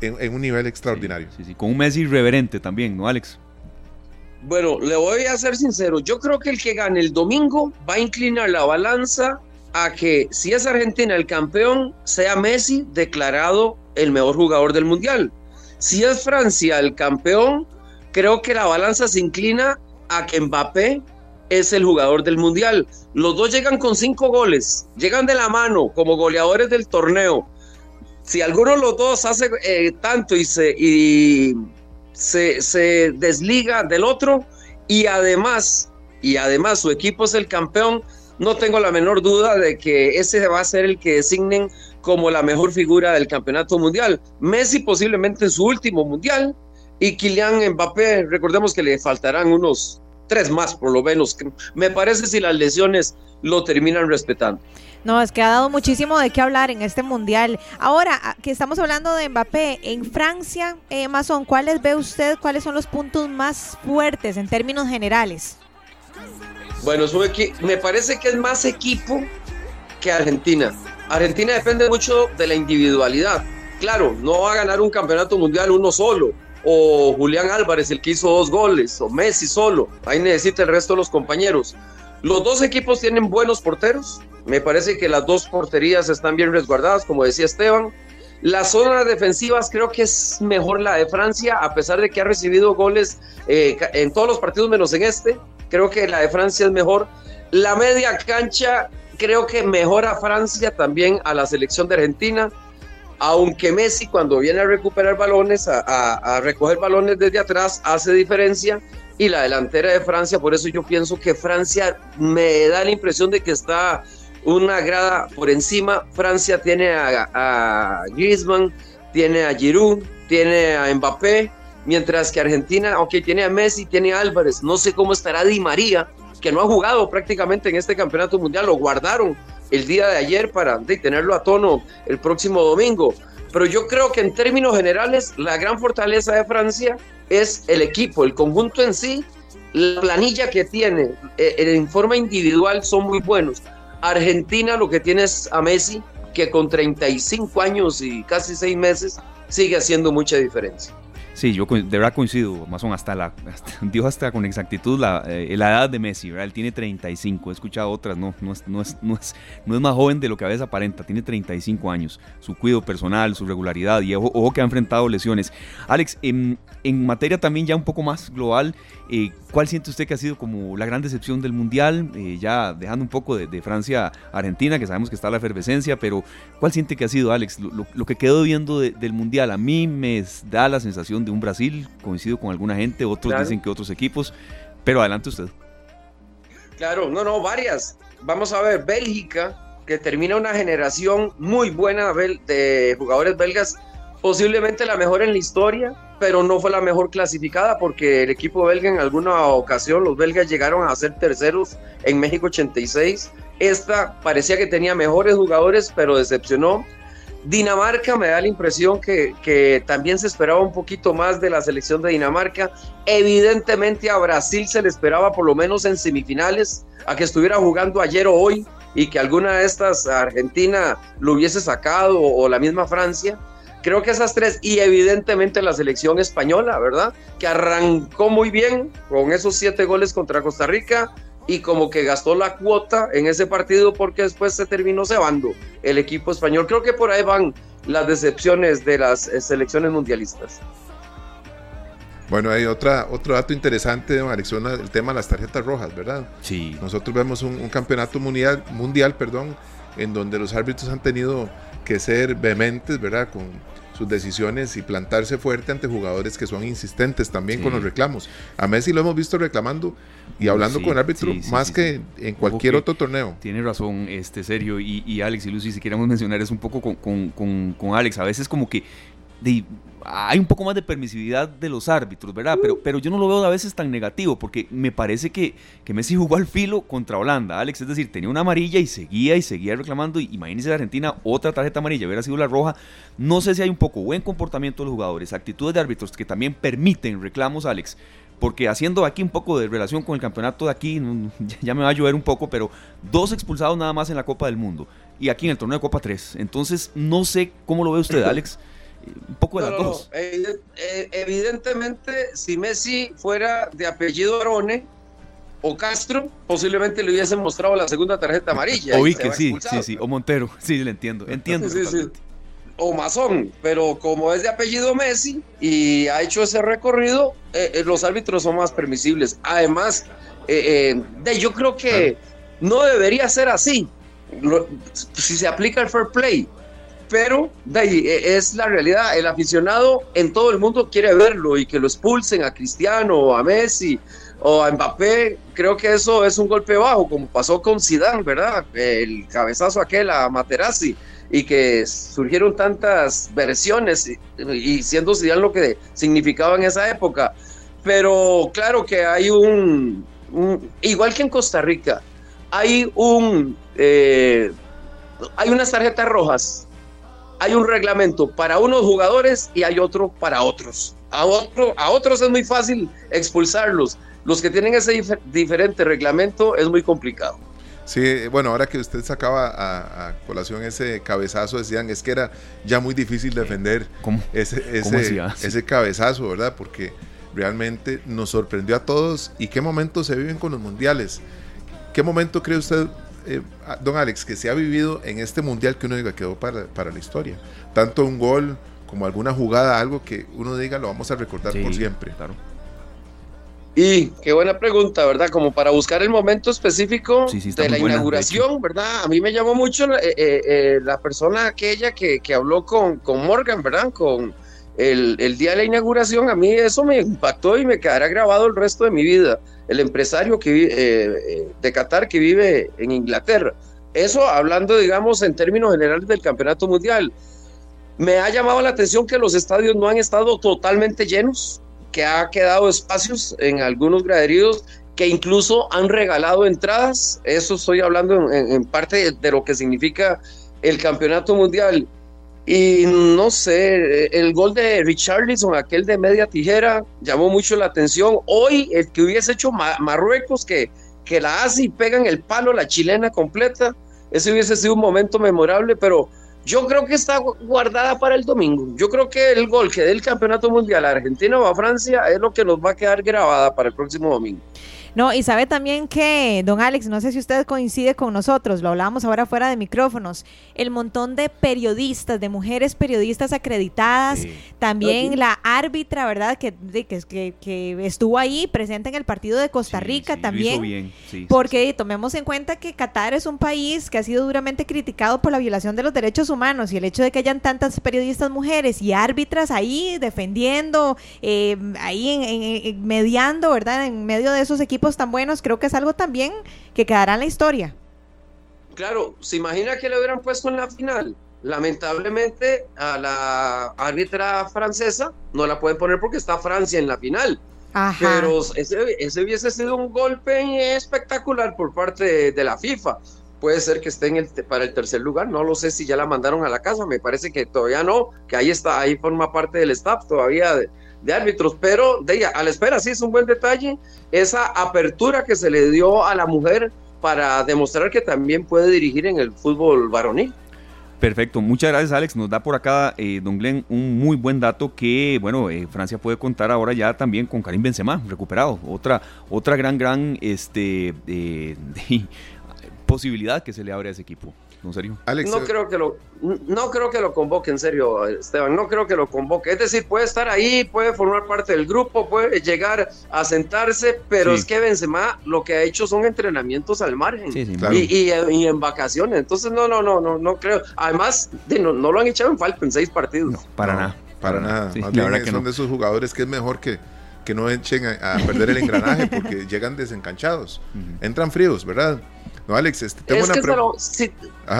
en, en un nivel extraordinario. Sí, sí, con un Messi irreverente también, ¿no, Alex? Bueno, le voy a ser sincero. Yo creo que el que gane el domingo va a inclinar la balanza a que si es Argentina el campeón, sea Messi declarado el mejor jugador del mundial. Si es Francia el campeón, creo que la balanza se inclina a que Mbappé es el jugador del mundial. Los dos llegan con cinco goles, llegan de la mano como goleadores del torneo. Si alguno de los dos hace eh, tanto y se, y se, desliga del otro y además, y además su equipo es el campeón, no tengo la menor duda de que ese va a ser el que designen como la mejor figura del campeonato mundial. Messi posiblemente en su último mundial y Kylian Mbappé, recordemos que le faltarán unos tres más por lo menos. Me parece si las lesiones lo terminan respetando. No, es que ha dado muchísimo de qué hablar en este mundial. Ahora que estamos hablando de Mbappé, en Francia, eh, Mason, ¿cuáles ve usted, cuáles son los puntos más fuertes en términos generales? Bueno, me parece que es más equipo que Argentina. Argentina depende mucho de la individualidad. Claro, no va a ganar un campeonato mundial uno solo, o Julián Álvarez, el que hizo dos goles, o Messi solo. Ahí necesita el resto de los compañeros. Los dos equipos tienen buenos porteros. Me parece que las dos porterías están bien resguardadas, como decía Esteban. Las zonas defensivas creo que es mejor la de Francia, a pesar de que ha recibido goles eh, en todos los partidos menos en este. Creo que la de Francia es mejor. La media cancha creo que mejora Francia también a la selección de Argentina. Aunque Messi cuando viene a recuperar balones, a, recoger balones desde atrás, hace diferencia y la delantera de Francia, por eso yo pienso que Francia me da la impresión de que está una grada por encima. Francia tiene a, a Griezmann, tiene a Giroud, tiene a Mbappé, mientras que Argentina, ok, tiene a Messi, tiene a Álvarez, no sé cómo estará Di María, que no ha jugado prácticamente en este campeonato mundial, lo guardaron el día de ayer para de, tenerlo a tono el próximo domingo. Pero yo creo que en términos generales, la gran fortaleza de Francia es el equipo, el conjunto en sí, la planilla que tiene eh, en forma individual son muy buenos. Argentina lo que tiene es a Messi, que con 35 años y casi 6 meses sigue haciendo mucha diferencia. Sí, yo de verdad coincido, Mazón, hasta la, hasta, dio hasta con exactitud la, eh, la edad de Messi, ¿verdad? Él tiene 35, he escuchado otras, no, no, es, no, es, no, es, no es más joven de lo que a veces aparenta, tiene 35 años, su cuidado personal, su regularidad y ojo, que ha enfrentado lesiones. Alex, en, en, materia también ya un poco más global, eh, ¿cuál siente usted que ha sido como la gran decepción del Mundial? Eh, ya dejando un poco de, de, Francia Argentina, que sabemos que está la efervescencia, pero ¿cuál siente que ha sido, Alex? Lo, lo, lo que quedó viendo de, del Mundial, a mí me da la sensación de un Brasil, coincido con alguna gente, otros claro. dicen que otros equipos, pero adelante usted. Claro, no, no, varias. Vamos a ver, Bélgica, que termina una generación muy buena de jugadores belgas, posiblemente la mejor en la historia, pero no fue la mejor clasificada porque el equipo belga en alguna ocasión, los belgas llegaron a ser terceros en México 86. Esta parecía que tenía mejores jugadores, pero decepcionó. Dinamarca me da la impresión que, que, también se esperaba un poquito más de la selección de Dinamarca. Evidentemente a Brasil se le esperaba por lo menos en semifinales, a que estuviera jugando ayer o hoy y que alguna de estas Argentina lo hubiese sacado o, o la misma Francia. Creo que esas tres y evidentemente la selección española, ¿verdad? Que arrancó muy bien con esos siete goles contra Costa Rica, y como que gastó la cuota en ese partido porque después se terminó cebando el equipo español. Creo que por ahí van las decepciones de las selecciones mundialistas. Bueno, hay otra, otro dato interesante, don el tema de las tarjetas rojas, ¿verdad? Sí. Nosotros vemos un, un, campeonato mundial, mundial, perdón, en donde los árbitros han tenido que ser vehementes, ¿verdad? Con sus decisiones y plantarse fuerte ante jugadores que son insistentes también Sí. con los reclamos. A Messi lo hemos visto reclamando y hablando Sí, con el árbitro sí, más que en cualquier que- otro torneo. Tiene razón, este Sergio y, y Alex y Lucy, si queremos mencionar es un poco con, con- con- con Alex, a veces como que de- hay un poco más de permisividad de los árbitros, ¿verdad? Pero, pero yo no lo veo a veces tan negativo, porque me parece que, que Messi jugó al filo contra Holanda, Alex, es decir, tenía una amarilla y seguía y seguía reclamando, y imagínense Argentina, otra tarjeta amarilla, hubiera sido la roja, no sé si hay un poco buen comportamiento de los jugadores, actitudes de árbitros que también permiten reclamos, Alex, porque haciendo aquí un poco de relación con el campeonato de aquí, ya me va a llover un poco, pero dos expulsados nada más en la Copa del Mundo y aquí en el torneo de Copa 3. Entonces, no sé cómo lo ve usted, Alex. Eh, Un poco de No, las dos. Evide- eh, Evidentemente, si Messi fuera de apellido Arone o Castro, posiblemente le hubiesen mostrado la segunda tarjeta amarilla. Oí y se que va sí, sí, sí. O Montero, sí, le entiendo. Entiendo. Sí, sí. O Mazón, pero como es de apellido Messi y ha hecho ese recorrido, eh, eh, los árbitros son más permisibles. Además, eh, eh, de, yo creo que no debería ser así, Lo- si se aplica el fair play. Pero de ahí, eh, es la realidad. El aficionado en todo el mundo quiere verlo y que lo expulsen a Cristiano o a Messi o a Mbappé. Creo que eso es un golpe bajo, como pasó con Zidane, ¿verdad? El cabezazo aquel a Materazzi y que surgieron tantas versiones y, siendo Zidane lo que significaba en esa época. Pero claro que hay un, un- igual que en Costa Rica, hay un eh, hay unas tarjetas rojas, hay un reglamento para unos jugadores y hay otro para otros. A, otro, a otros es muy fácil expulsarlos. Los que tienen ese dif- diferente reglamento es muy complicado. Sí, bueno, ahora que usted sacaba a, a colación ese cabezazo, decían, es que era ya muy difícil defender ¿Cómo? ese, ese cabezazo, ¿verdad? Porque realmente nos sorprendió a todos. ¿Y qué momentos se viven con los mundiales? ¿Qué momento cree usted, eh, don Alex, que se ha vivido en este mundial que uno diga quedó para, para la historia? Tanto un gol como alguna jugada, algo que uno diga lo vamos a recordar por siempre. Claro. Y qué buena pregunta, ¿verdad? Como para buscar el momento específico Sí, sí, está de la buena, de inauguración, ¿verdad? A mí me llamó mucho la, eh, eh, la persona aquella que, que habló con, con Morgan, ¿verdad? Con el, el día de la inauguración. A mí eso me impactó y me quedará grabado el resto de mi vida. El empresario que vi- eh, eh, de Qatar que vive en Inglaterra. Eso hablando, digamos, en términos generales del campeonato mundial. Me ha llamado la atención que los estadios no han estado totalmente llenos, que ha quedado espacios en algunos graderíos que incluso han regalado entradas. Eso estoy hablando en, en- parte de lo que significa el campeonato mundial. Y no sé, el gol de Richarlison, aquel de media tijera, llamó mucho la atención. Hoy, el que hubiese hecho Ma- Marruecos, que, que la hace y pega en el palo la chilena completa, ese hubiese sido un momento memorable, pero yo creo que está gu- guardada para el domingo. Yo creo que el gol que dé el campeonato mundial a Argentina o a Francia es lo que nos va a quedar grabada para el próximo domingo. No, y sabe también que, don Alex, no sé si usted coincide con nosotros, lo hablábamos ahora fuera de micrófonos, el montón de periodistas, de mujeres periodistas acreditadas, Sí. también sí. la árbitra, ¿verdad? Que, que, que, que estuvo ahí presente en el partido de Costa Sí, Rica sí, lo también. hizo bien, sí, sí, Porque tomemos en cuenta que Qatar es un país que ha sido duramente criticado por la violación de los derechos humanos y el hecho de que hayan tantas periodistas mujeres y árbitras ahí defendiendo, eh, ahí en- en- en- mediando, ¿verdad? En medio de esos equipos tan buenos, creo que es algo también que quedará en la historia. Claro, ¿se imagina que le hubieran puesto en la final? Lamentablemente a la árbitra francesa no la pueden poner porque está Francia en la final. Ajá. Pero ese, ese hubiese sido un golpe espectacular por parte de, de la FIFA. Puede ser que esté en el, para el tercer lugar, no lo sé si ya la mandaron a la casa, me parece que todavía no, que ahí está, ahí forma parte del staff todavía de, de árbitros, pero de ella, a la espera, sí es un buen detalle, esa apertura que se le dio a la mujer para demostrar que también puede dirigir en el fútbol varonil. Perfecto, muchas gracias Alex. Nos da por acá, eh, don Glenn, un muy buen dato que, bueno, eh, Francia puede contar ahora ya también con Karim Benzema, recuperado. Otra, otra gran, gran este, eh, posibilidad que se le abre a ese equipo. No serio. Alex, No eh, creo que lo, no creo que lo convoque, en serio, Esteban. No creo que lo convoque. Es decir, puede estar ahí, puede formar parte del grupo, puede llegar a sentarse, pero Sí. es que Benzema lo que ha hecho son entrenamientos al margen. Sí, sí, Claro. Y, y- y en vacaciones. Entonces, no, no, no, no, no creo. Además, de- no, no lo han echado en falta en seis partidos. No, para no, nada. Para nada. Sí, Más la bien verdad eh, que son no. de esos jugadores que es mejor que, que no echen a, a perder el engranaje porque llegan desencanchados. Entran fríos, ¿verdad? No, Alex, este, tengo Es una pregunta.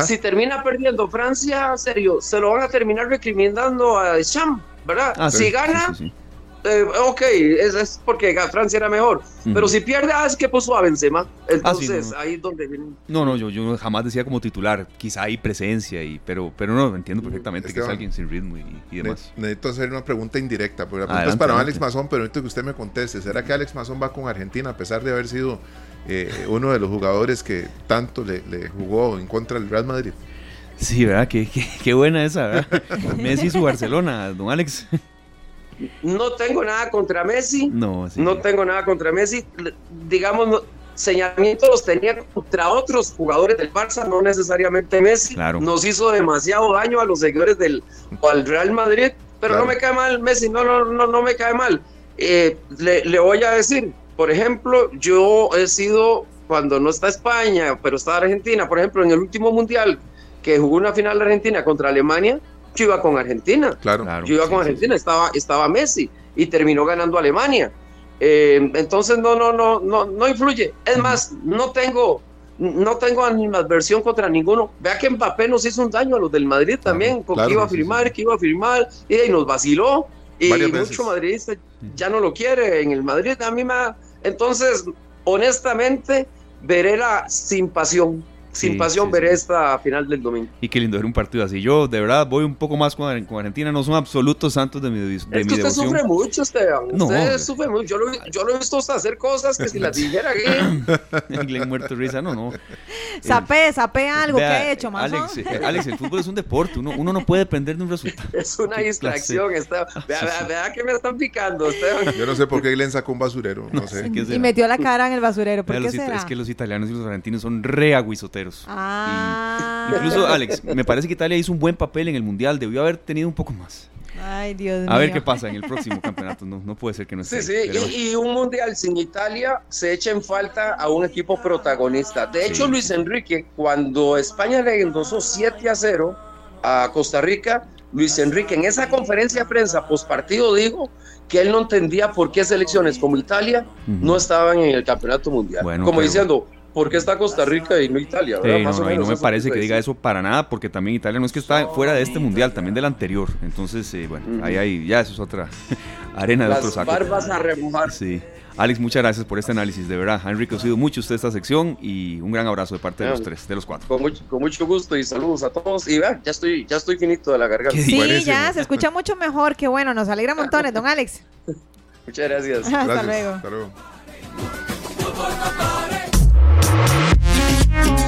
si, termina perdiendo Francia, serio, se lo van a terminar recriminando a Deschamps, ¿verdad? Ah, si sí, gana, sí, sí, sí. eh, ok, es, es porque Francia era mejor. Pero si pierde, ah, es que puso a Benzema. Entonces, no, no. ahí es donde viene. No, no, yo, yo jamás decía como titular, quizá hay presencia, y, pero, pero no, entiendo perfectamente que es alguien sin ritmo y, y Ne- demás. necesito hacer una pregunta indirecta, porque la pregunta es para adelante. Alex Mazón, pero necesito que usted me conteste. ¿Será que Alex Mazón va con Argentina a pesar de haber sido eh, uno de los jugadores que tanto le, le jugó en contra del Real Madrid? Sí, ¿verdad? Qué, qué, qué buena esa, ¿verdad? Messi y su Barcelona, don Alex. No tengo nada contra Messi. No, sí. No tengo nada contra Messi. Digamos, no- señalamientos los tenía contra otros jugadores del Barça, no necesariamente Messi. Claro. Nos hizo demasiado daño a los seguidores del o al Real Madrid, pero Claro. no me cae mal Messi, no, no, no, no me cae mal. Eh, le, le voy a decir, por ejemplo, yo he sido, cuando no está España, pero está Argentina, por ejemplo, en el último mundial que jugó una final de Argentina contra Alemania, yo iba con Argentina. Claro. Claro. Yo iba sí, con sí, Argentina, estaba, estaba Messi y terminó ganando Alemania. Eh, entonces no, no, no, no, no influye. Es más, no tengo, no tengo animadversión contra ninguno. Vea que Mbappé nos hizo un daño a los del Madrid también, con claro, que iba a firmar, sí. que iba a firmar, y, ahí nos vaciló. Y Varias veces. mucho madridista ya no lo quiere en el Madrid. A mí me ha- Entonces, honestamente, veré la sin pasión. Sin Sí, pasión sí, veré sí. esta final del domingo. Y qué lindo ver un partido así. Yo, de verdad, voy un poco más con, Argentina. No son absolutos santos de mi, de Es mi que usted devoción. sufre mucho, Esteban. No, usted hombre. sufre mucho. Yo lo, yo lo he visto hasta hacer cosas que si las dijera aquí. Glenn muerto risa, no, no. Sape, sape algo que ha hecho, más Alex, eh, Alex, el fútbol es un deporte. Uno, uno no puede depender de un resultado. Es una Qué distracción, Esteban. Vea, vea, que me están picando, Esteban. Yo no sé por qué Glenn sacó un basurero. No sé. ¿Qué Y metió la cara en el basurero. Es que los italianos y los argentinos son re Ah. Incluso, Alex, me parece que Italia hizo un buen papel en el Mundial. Debió haber tenido un poco más. Ay, Dios mío. A ver qué pasa en el próximo campeonato. No, no puede ser que no esté. Sí, sí, pero- y, y un mundial sin Italia se echa en falta a un equipo protagonista. De hecho, Sí. Luis Enrique, cuando España le endosó 7 a 0 a Costa Rica, Luis Enrique en esa conferencia de prensa post partido dijo que él no entendía por qué selecciones como Italia no estaban en el campeonato mundial. Bueno, como pero- diciendo, ¿por qué está Costa Rica y no Italia? Sí, ¿verdad? no, Más o no, y menos no me parece que diga eso para nada, porque también Italia no es que está fuera de este mundial, también del anterior. Entonces, eh, bueno, ahí, ahí ya eso es otra arena de otro Las saco. barbas a remojar. Sí. Alex, muchas gracias por este análisis, de verdad. Ha enriquecido mucho usted esta sección y un gran abrazo de parte de los tres, de los cuatro. Con mucho, con mucho gusto y saludos a todos. Y vean, ya estoy, ya estoy finito de la garganta. Sí, ya, se escucha mucho mejor. Qué bueno, nos alegra montones, don Alex. Muchas gracias. Hasta Gracias. luego. Hasta luego.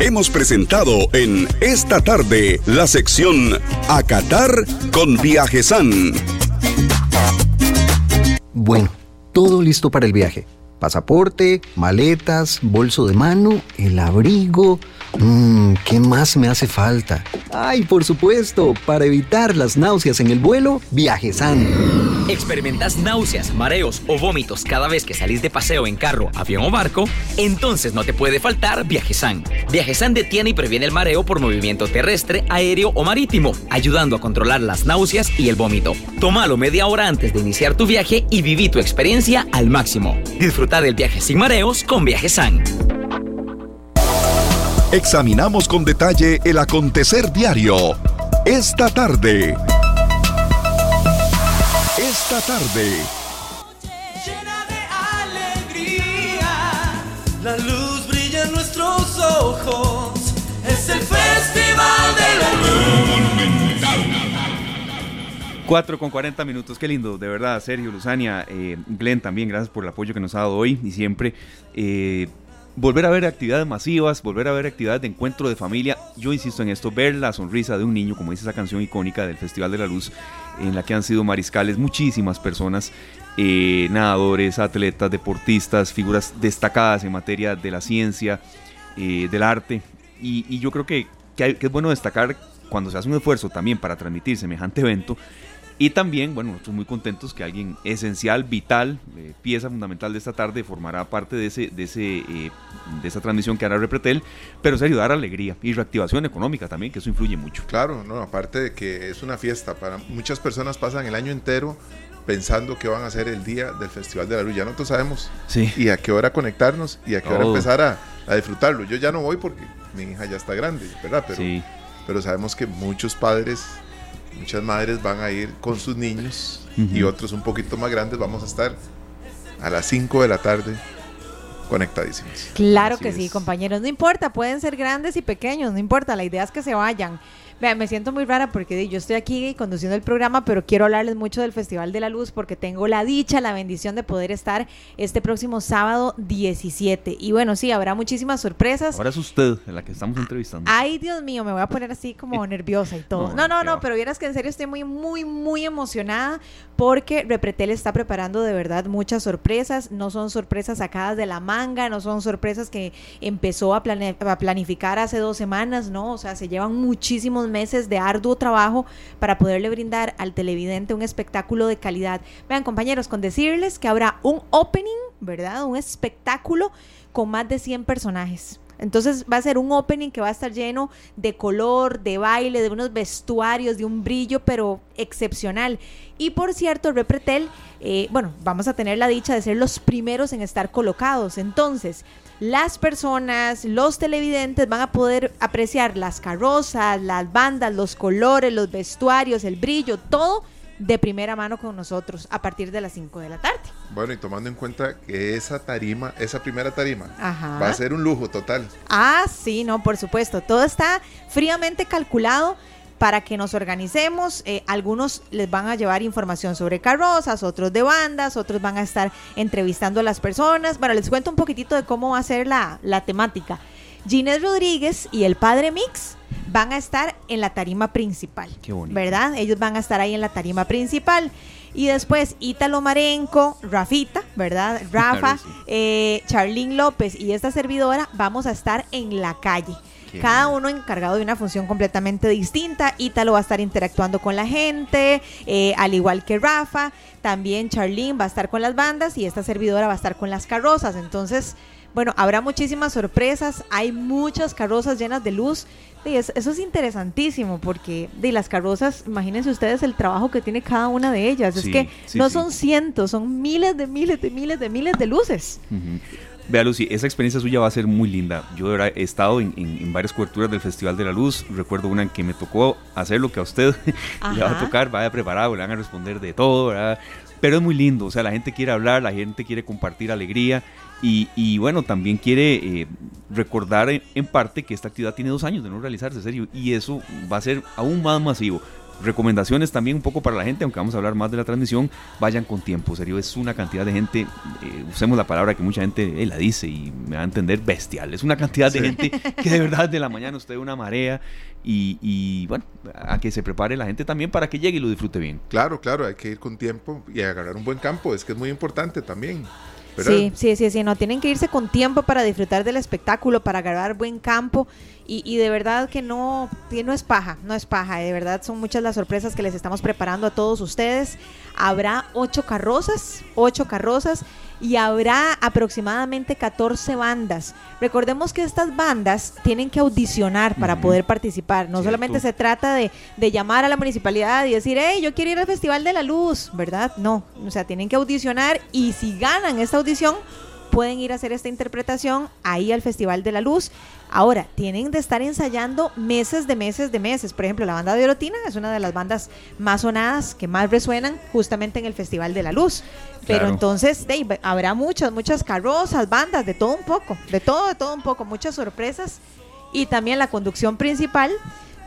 Hemos presentado en esta tarde la sección A Qatar con Viajesan. Bueno, todo listo para el viaje. Pasaporte, maletas, bolso de mano, el abrigo. Mmm, ¿qué más me hace falta? Ay, por supuesto, para evitar las náuseas en el vuelo, Viajesan. ¿Experimentas náuseas, mareos o vómitos cada vez que salís de paseo en carro, avión o barco? Entonces no te puede faltar Viajesan. Viajesan detiene y previene el mareo por movimiento terrestre, aéreo o marítimo, ayudando a controlar las náuseas y el vómito. Tómalo media hora antes de iniciar tu viaje y viví tu experiencia al máximo. Disfruta del viaje sin mareos con Viajesan. Examinamos con detalle el acontecer diario. Esta tarde. Esta tarde. llena de alegría. La luz brilla en nuestros ojos. Es el festival de la 4 con 40 minutos, qué lindo, de verdad, Sergio, Luzania, eh, Glenn también, gracias por el apoyo que nos ha dado hoy y siempre. eh, volver a ver actividades masivas, volver a ver actividades de encuentro de familia. Yo insisto en esto, ver la sonrisa de un niño, como dice esa canción icónica del Festival de la Luz, en la que han sido mariscales muchísimas personas, eh, nadadores, atletas, deportistas, figuras destacadas en materia de la ciencia, eh, del arte. Y, yo creo que que es bueno destacar cuando se hace un esfuerzo también para transmitir semejante evento. Y también, bueno, nosotros muy contentos que alguien esencial, vital, eh, pieza fundamental de esta tarde formará parte de, ese, de, ese, eh, de esa transmisión que hará Repretel, pero es ayudar a alegría y reactivación económica también, que eso influye mucho. Claro, no, aparte de que es una fiesta, para muchas personas pasan el año entero pensando que van a ser el día del Festival de la Luz. Ya nosotros sabemos Sí. y a qué hora conectarnos y a qué hora Todo. empezar a, a disfrutarlo. Yo ya no voy porque mi hija ya está grande, ¿verdad? Pero, Sí. pero sabemos que muchos padres, muchas madres van a ir con sus niños y otros un poquito más grandes. Vamos a estar a las 5 de la tarde conectadísimos. Claro Así que sí, compañeros. No importa, pueden ser grandes y pequeños, no importa. La idea es que se vayan. Vean, me siento muy rara porque yo estoy aquí conduciendo el programa, pero quiero hablarles mucho del Festival de la Luz porque tengo la dicha, la bendición de poder estar este próximo sábado 17. Y bueno, sí, habrá muchísimas sorpresas. Ahora es usted la que estamos entrevistando. Ay, Dios mío, me voy a poner así como nerviosa y todo. No, No, no, pero vieras que en serio estoy muy, muy, muy emocionada porque Repretel está preparando de verdad muchas sorpresas. No son sorpresas sacadas de la manga, no son sorpresas que empezó a, plane- a planificar hace dos semanas, ¿no? O sea, se llevan muchísimos meses de arduo trabajo para poderle brindar al televidente un espectáculo de calidad. Vean, compañeros, con decirles que habrá un opening, ¿verdad? Un espectáculo con más de 100 personajes. Entonces va a ser un opening que va a estar lleno de color, de baile, de unos vestuarios, de un brillo, pero excepcional. Y por cierto, Repretel, eh, bueno, vamos a tener la dicha de ser los primeros en estar colocados. Entonces, las personas, los televidentes van a poder apreciar las carrozas, las bandas, los colores, los vestuarios, el brillo, todo de primera mano con nosotros a partir de las 5 de la tarde. Bueno, y tomando en cuenta que esa tarima, esa primera tarima, Ajá. va a ser un lujo total. Ah, sí, no, por supuesto. Todo está fríamente calculado para que nos organicemos. Eh, algunos les van a llevar información sobre carrozas, otros de bandas, otros van a estar entrevistando a las personas. Bueno, les cuento un poquitito de cómo va a ser la, la temática. Ginés Rodríguez y el padre Mix van a estar en la tarima principal. Qué bonito. ¿Verdad? Ellos van a estar ahí en la tarima principal. Y después Ítalo Marenco, Rafita, ¿verdad? Rafa, Claro, sí. eh, Charlín López y esta servidora vamos a estar en la calle. Cada uno encargado de una función completamente distinta. Ítalo va a estar interactuando con la gente, eh, al igual que Rafa. También Charlene va a estar con las bandas y esta servidora va a estar con las carrozas. Entonces, bueno, habrá muchísimas sorpresas. Hay muchas carrozas llenas de luz. Y es- eso es interesantísimo porque de las carrozas, imagínense ustedes el trabajo que tiene cada una de ellas. Sí, es que sí, no sí. son cientos, son miles de miles de miles de miles de luces. Ujú. Vea, Lucy, esa experiencia suya va a ser muy linda. Yo de verdad he estado en, en- en varias coberturas del Festival de la Luz. Recuerdo una en que me tocó hacer lo que a usted le va a tocar, vaya preparado, le van a responder de todo, ¿verdad? Pero es muy lindo, o sea, la gente quiere hablar, la gente quiere compartir alegría y, y bueno, también quiere eh, recordar en, en parte que esta actividad tiene dos años de no realizarse, serio, y eso va a ser aún más masivo. Recomendaciones también un poco para la gente, aunque vamos a hablar más de la transmisión, vayan con tiempo, serio, es una cantidad de gente, eh, usemos la palabra que mucha gente eh, la dice y me va a entender, bestial, es una cantidad de gente que de verdad de la mañana usted una marea y, y, bueno, a que se prepare la gente también para que llegue y lo disfrute bien. Claro, claro, hay que ir con tiempo y agarrar un buen campo, es que es muy importante también. ¿verdad? Sí, sí, sí, sí, no, tienen que irse con tiempo para disfrutar del espectáculo, para agarrar buen campo y, y de verdad que no, que no es paja, no es paja, de verdad son muchas las sorpresas que les estamos preparando a todos ustedes. Habrá ocho carrozas, ocho carrozas y habrá aproximadamente 14 bandas. Recordemos que estas bandas tienen que audicionar para poder participar, no Cierto. solamente se trata de, de llamar a la municipalidad y decir, hey, yo quiero ir al Festival de la Luz, ¿verdad? No, o sea, tienen que audicionar y si ganan esta audición, pueden ir a hacer esta interpretación ahí al Festival de la Luz. Ahora, tienen de estar ensayando meses de meses de meses. Por ejemplo, la banda de Orotina es una de las bandas más sonadas, que más resuenan justamente en el Festival de la Luz. Pero Claro. entonces, ahí habrá muchas, muchas carrozas, bandas, de todo un poco, de todo, de todo un poco, muchas sorpresas. Y también la conducción principal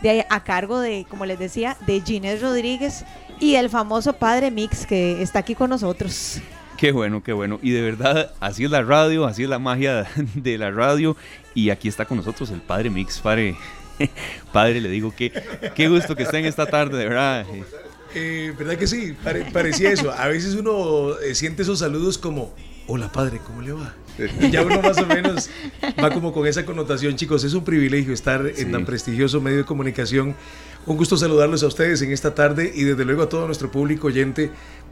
de a cargo de, como les decía, de Ginés Rodríguez y el famoso padre Mix que está aquí con nosotros. Qué bueno, qué bueno. Y de verdad, así es la radio, así es la magia de la radio. Y aquí está con nosotros el padre Mix, padre. Padre, le digo que qué gusto que estén esta tarde, de verdad. Eh, ¿Verdad que sí? Pare- parecía eso. A veces uno eh, siente esos saludos como, hola padre, ¿cómo le va? Y ya uno más o menos va como con esa connotación, chicos. Es un privilegio estar en tan prestigioso medio de comunicación. Un gusto saludarlos a ustedes en esta tarde y desde luego a todo nuestro público oyente.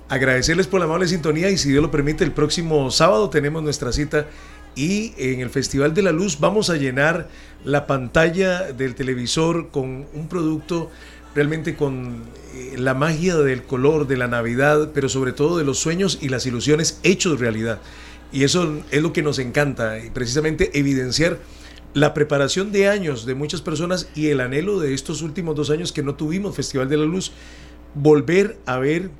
Agradecerles por la amable sintonía y si Dios lo permite, el próximo sábado tenemos nuestra cita y en el Festival de la Luz vamos a llenar la pantalla del televisor con un producto realmente con eh, la magia del color, de la Navidad, pero sobre todo de los sueños y las ilusiones hechos realidad. Y eso es lo que nos encanta, y precisamente evidenciar la preparación de años de muchas personas y el anhelo de estos últimos dos años que no tuvimos Festival de la Luz, volver a ver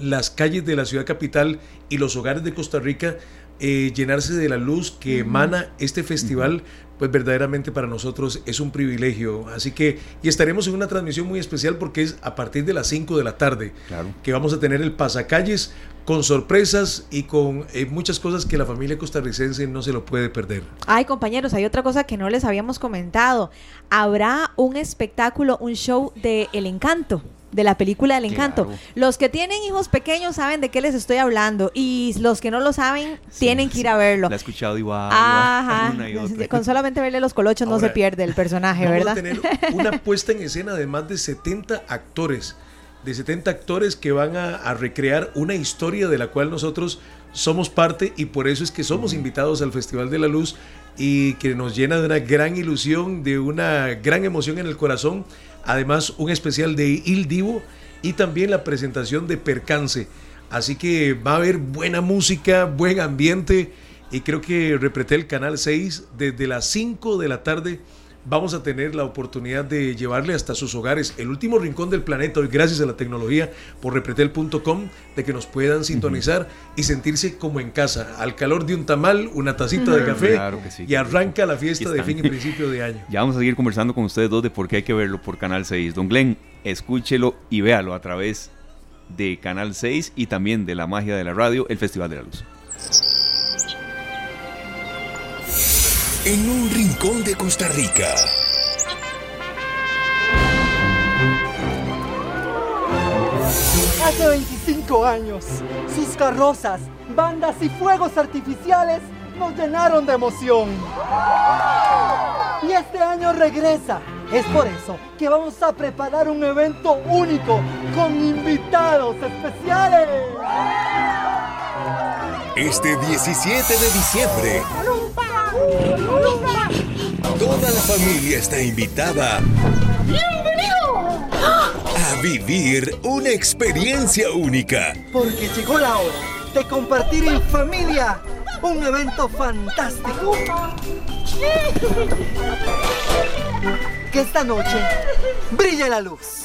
las calles de la ciudad capital y los hogares de Costa Rica eh, llenarse de la luz que emana este festival, pues verdaderamente para nosotros es un privilegio. Así que, y estaremos en una transmisión muy especial porque es a partir de las 5 de la tarde que vamos a tener el pasacalles con sorpresas y con eh, muchas cosas que la familia costarricense no se lo puede perder. Ay, compañeros, hay otra cosa que no les habíamos comentado. Habrá un espectáculo, un show de El Encanto de la película del encanto. Los que tienen hijos pequeños saben de qué les estoy hablando y los que no lo saben tienen que ir a verlo. La he escuchado igual. Ajá. Con solamente verle los colochos no se pierde el personaje, vamos ¿verdad? A tener una puesta en escena de más de 70 actores, de 70 actores que van a, recrear una historia de la cual nosotros somos parte y por eso es que somos invitados al Festival de la Luz y que nos llena de una gran ilusión, de una gran emoción en el corazón Además, un especial de Il Divo y también la presentación de Percance. Así que va a haber buena música, buen ambiente y creo que repreté el Canal 6 desde las 5 de la tarde vamos a tener la oportunidad de llevarle hasta sus hogares el último rincón del planeta hoy gracias a la tecnología por repretel.com de que nos puedan sintonizar y sentirse como en casa al calor de un tamal una tacita de café y arranca la fiesta de fin y principio de año. Ya vamos a seguir conversando con ustedes dos de por qué hay que verlo por Canal 6 Don Glenn escúchelo y véalo a través de Canal 6 y también de la magia de la radio el Festival de la Luz en un rincón de Costa Rica. Hace 25 años, sus carrozas, bandas y fuegos artificiales nos llenaron de emoción. Y este año regresa. Es por eso que vamos a preparar un evento único con invitados especiales. Este 17 de diciembre, toda la familia está invitada a vivir una experiencia única. Porque llegó la hora de compartir en familia un evento fantástico. Que esta noche brille la luz.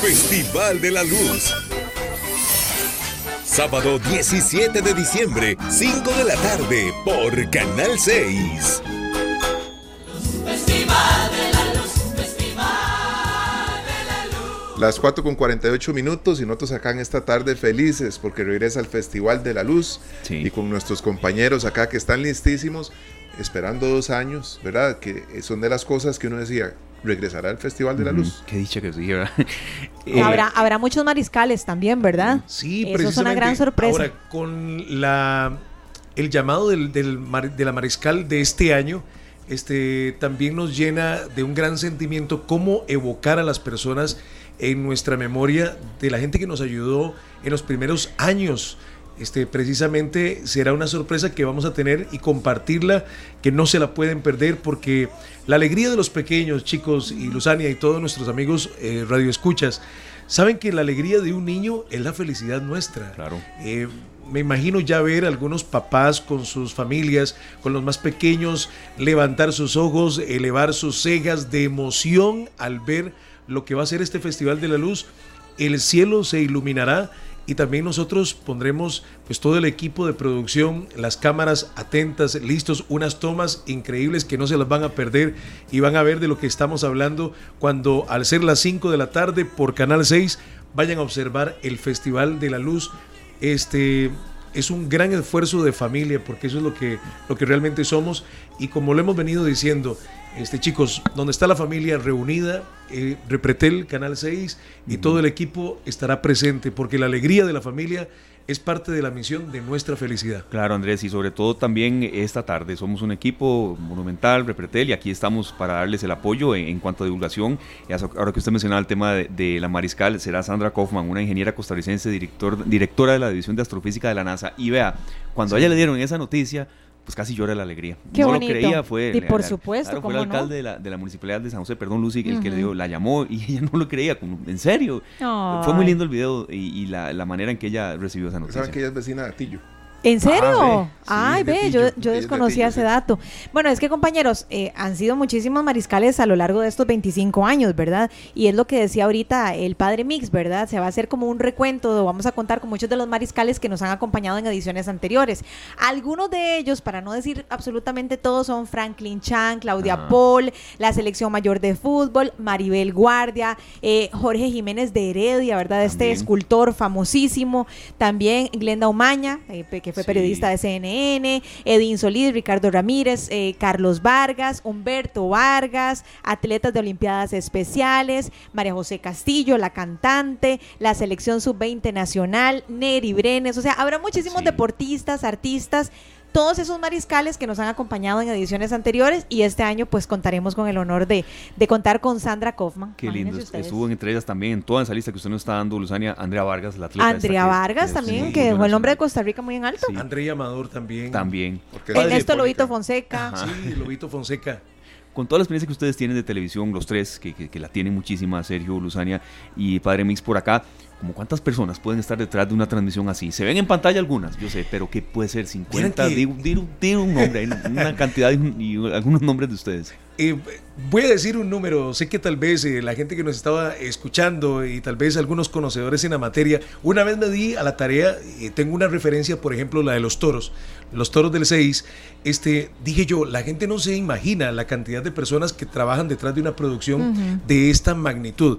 Festival de la Luz Sábado 17 de diciembre, 5 de la tarde, por Canal 6. Festival de la Luz, Festival de la Luz. Las 4 con 48 minutos y nosotros acá en esta tarde felices porque regresa el Festival de la Luz y con nuestros compañeros acá que están listísimos, esperando dos años, ¿verdad? Que son de las cosas que uno decía, regresará al Festival de la Luz. Qué dicha que sí, ¿verdad? Eh, habrá, habrá muchos mariscales también, ¿verdad? Sí, Eso es una gran sorpresa. Ahora, con la, el llamado del, del, de la mariscal de este año, este, también nos llena de un gran sentimiento cómo evocar a las personas en nuestra memoria de la gente que nos ayudó en los primeros años este, precisamente será una sorpresa que vamos a tener y compartirla, que no se la pueden perder, porque la alegría de los pequeños, chicos, y Luzania y todos nuestros amigos eh, radioescuchas, saben que la alegría de un niño es la felicidad nuestra. Claro. Eh, me imagino ya ver a algunos papás con sus familias, con los más pequeños, levantar sus ojos, elevar sus cejas de emoción al ver lo que va a ser este Festival de la Luz. El cielo se iluminará y también nosotros pondremos pues todo el equipo de producción, las cámaras atentas, listos, unas tomas increíbles que no se las van a perder y van a ver de lo que estamos hablando cuando al ser las 5 de la tarde por Canal 6 vayan a observar el Festival de la Luz. Este es un gran esfuerzo de familia porque eso es lo que, lo que realmente somos y como lo hemos venido diciendo, este, chicos, donde está la familia reunida, eh, Repretel, Canal 6 y todo el equipo estará presente, porque la alegría de la familia es parte de la misión de nuestra felicidad. Claro, Andrés, y sobre todo también esta tarde somos un equipo monumental, Repretel, y aquí estamos para darles el apoyo en, cuanto a divulgación. Ahora que usted mencionaba el tema de, la mariscal, será Sandra Kaufman, una ingeniera costarricense, director, directora de la División de Astrofísica de la NASA. Y vea, cuando a ella le dieron esa noticia, pues casi llora la alegría. Qué no lo creía, fue. Y por supuesto, fue el alcalde de, la, de, la, municipalidad de San José, perdón, Lucy, el que le dio, la llamó y ella no lo creía, como, en serio. Fue muy lindo el video y, la, la, manera en que ella recibió esa noticia. Saben que ella es vecina de Atillo. ¿En serio? Ah, Ay, ve, yo, yo desconocía ese dato. Bueno, es que compañeros, eh, han sido muchísimos mariscales a lo largo de estos 25 años, ¿verdad? Y es lo que decía ahorita el padre Mix, ¿verdad? Se va a hacer como un recuento, vamos a contar con muchos de los mariscales que nos han acompañado en ediciones anteriores. Algunos de ellos, para no decir absolutamente todos, son Franklin Chan, Claudia Paul, la selección mayor de fútbol, Maribel Guardia, eh, Jorge Jiménez de Heredia, ¿verdad? Este escultor famosísimo. También Glenda Umaña, eh, que fue periodista de CNN, Edín Solís, Ricardo Ramírez, eh, Carlos Vargas, Humberto Vargas, atletas de Olimpiadas Especiales, María José Castillo, la cantante, la selección sub-20 nacional, Neri Brenes, o sea, habrá muchísimos deportistas, artistas todos esos mariscales que nos han acompañado en ediciones anteriores y este año pues contaremos con el honor de, de contar con Sandra Kaufman. Qué lindo, estuvo entre ellas también en toda esa lista que usted nos está dando, Luzania, Andrea Vargas, la atleta. Andrea Vargas también, que dejó el nombre de Costa Rica muy en alto. Andrea Amador también. También. Ernesto Lobito Fonseca. Sí, Lobito Fonseca con toda la experiencia que ustedes tienen de televisión, los tres, que, que, que la tienen muchísima, Sergio, Luzania y Padre Mix por acá, como cuántas personas pueden estar detrás de una transmisión así. Se ven en pantalla algunas, yo sé, pero ¿qué puede ser? 50, digo, un nombre, una cantidad y, algunos nombres de ustedes. Eh, voy a decir un número, sé que tal vez eh, la gente que nos estaba escuchando y tal vez algunos conocedores en la materia, una vez me di a la tarea, eh, tengo una referencia, por ejemplo, la de los toros, los toros del 6, este, dije yo, la gente no se imagina la cantidad de personas que trabajan detrás de una producción de esta magnitud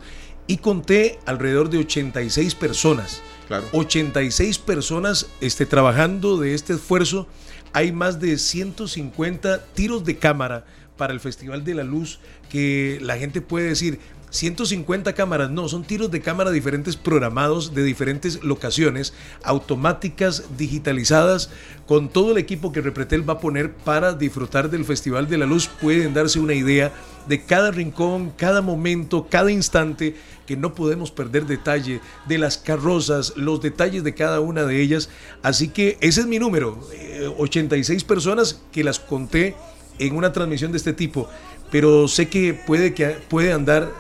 y conté alrededor de 86 personas. Claro. 86 personas este, trabajando de este esfuerzo. Hay más de 150 tiros de cámara para el Festival de la Luz que la gente puede decir, 150 cámaras, no, son tiros de cámara diferentes programados de diferentes locaciones, automáticas, digitalizadas, con todo el equipo que Repretel va a poner para disfrutar del Festival de la Luz. Pueden darse una idea de cada rincón, cada momento, cada instante, que no podemos perder detalle de las carrozas, los detalles de cada una de ellas. Así que ese es mi número, 86 eh, personas que las conté en una transmisión de este tipo, pero sé que puede, que puede andar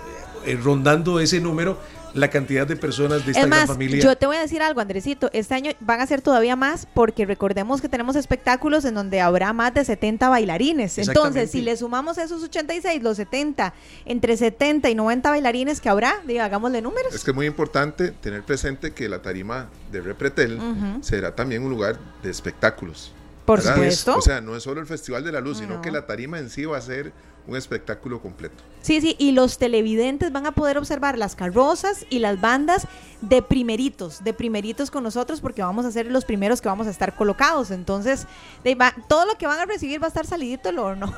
rondando ese número la cantidad de personas de esta es más, familia. Yo te voy a decir algo, Andresito. Este año van a ser todavía más porque recordemos que tenemos espectáculos en donde habrá más de 70 bailarines. Entonces, si le sumamos esos 86, los 70, entre 70 y 90 bailarines que habrá, diga, hagámosle números. Es que es muy importante tener presente que la tarima de Repretel será también un lugar de espectáculos. Por supuesto. O sea, no es solo el Festival de la Luz, sino que la tarima en sí va a ser un espectáculo completo. Sí, sí, y los televidentes van a poder observar las carrozas y las bandas de primeritos, de primeritos con nosotros, porque vamos a ser los primeros que vamos a estar colocados. Entonces, todo lo que van a recibir va a estar salidito el horno.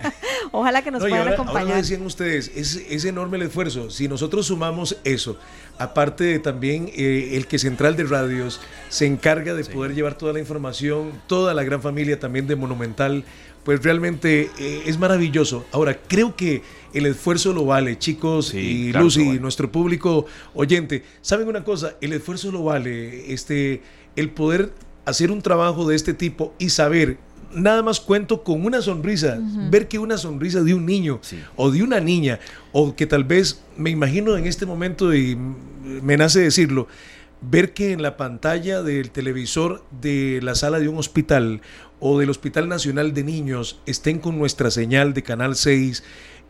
Ojalá que nos puedan acompañar. Ahora decían ustedes, es, enorme el esfuerzo. Si nosotros sumamos eso, aparte de también eh, el que Central de Radios se encarga de poder llevar toda la información, toda la gran familia también de Monumental pues realmente eh, es maravilloso. Ahora, creo que el esfuerzo lo vale, chicos y Lucy, nuestro público oyente. ¿Saben una cosa? El esfuerzo lo vale, este, el poder hacer un trabajo de este tipo y saber nada más cuento con una sonrisa, ver que una sonrisa de un niño o de una niña, o que tal vez me imagino en este momento y me nace decirlo, ver que en la pantalla del televisor de la sala de un hospital o del Hospital Nacional de Niños estén con nuestra señal de Canal 6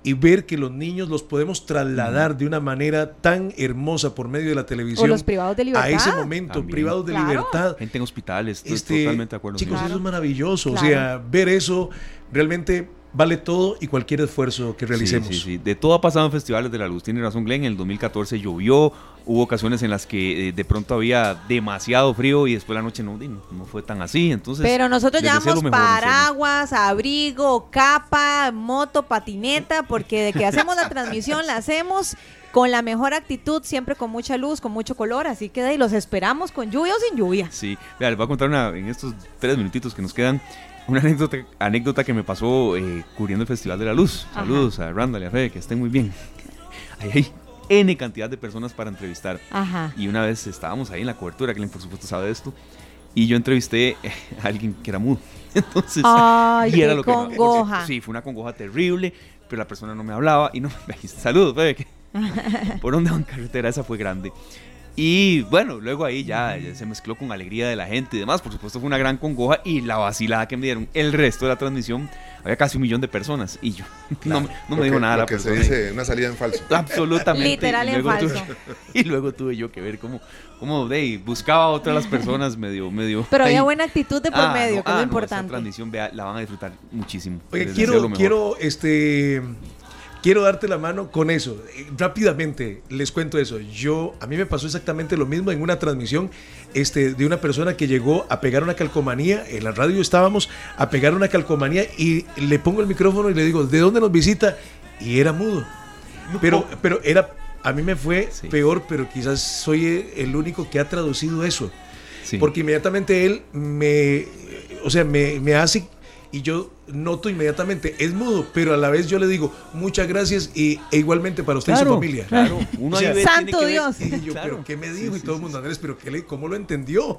y ver que los niños los podemos trasladar de una manera tan hermosa por medio de la televisión. los privados de libertad. A ese momento, privados de libertad. Gente en hospitales, este, totalmente de acuerdo. Chicos, eso es maravilloso. O sea, ver eso realmente vale todo y cualquier esfuerzo que realicemos. Sí, sí, sí. De todo ha pasado en festivales de la luz. Tiene razón Glenn, en el 2014 llovió, Hubo ocasiones en las que eh, de pronto había demasiado frío y después la noche no, no fue tan así. Entonces, Pero nosotros llevamos paraguas, abrigo, capa, moto, patineta, porque de que hacemos la transmisión la hacemos con la mejor actitud, siempre con mucha luz, con mucho color, así que ahí los esperamos con lluvia o sin lluvia. Sí, vea, les voy a contar una, en estos tres minutitos que nos quedan, una anécdota, anécdota que me pasó eh, cubriendo el Festival de la Luz. Saludos a Randall y a Fede, que estén muy bien. Ahí N cantidad de personas para entrevistar. Y una vez estábamos ahí en la cobertura, que por supuesto sabe esto, y yo entrevisté a alguien que era mudo. Entonces, y era lo congoja. sí, fue una congoja terrible, pero la persona no me hablaba y no me dijiste, saludos, bebé. Por donde en carretera, esa fue grande. Y bueno, luego ahí ya, se mezcló con alegría de la gente y demás. Por supuesto fue una gran congoja y la vacilada que me dieron el resto de la transmisión. Había casi un millón de personas y yo no, me dijo nada. Lo que se dice una salida en falso. Absolutamente. Literal en falso. y luego tuve yo que ver cómo, cómo de, buscaba a otras las personas medio, medio. Pero había buena actitud de por ah, medio, que es ah, importante. transmisión la van a disfrutar muchísimo. Oye, quiero, quiero este quiero darte la mano con eso. Eh, rápidamente les cuento eso. Yo, a mí me pasó exactamente lo mismo en una transmisión este, de una persona que llegó a pegar una calcomanía. En la radio estábamos a pegar una calcomanía y le pongo el micrófono y le digo, ¿de dónde nos visita? Y era mudo. Pero, pero era, a mí me fue peor, pero quizás soy el único que ha traducido eso. Porque inmediatamente él me, o sea, me, me hace y yo noto inmediatamente, es mudo, pero a la vez yo le digo muchas gracias y, e igualmente para usted y su familia. Claro, uno Santo Dios. y yo, pero ¿qué me dijo? y todo el mundo, Andrés, pero qué le, ¿cómo lo entendió?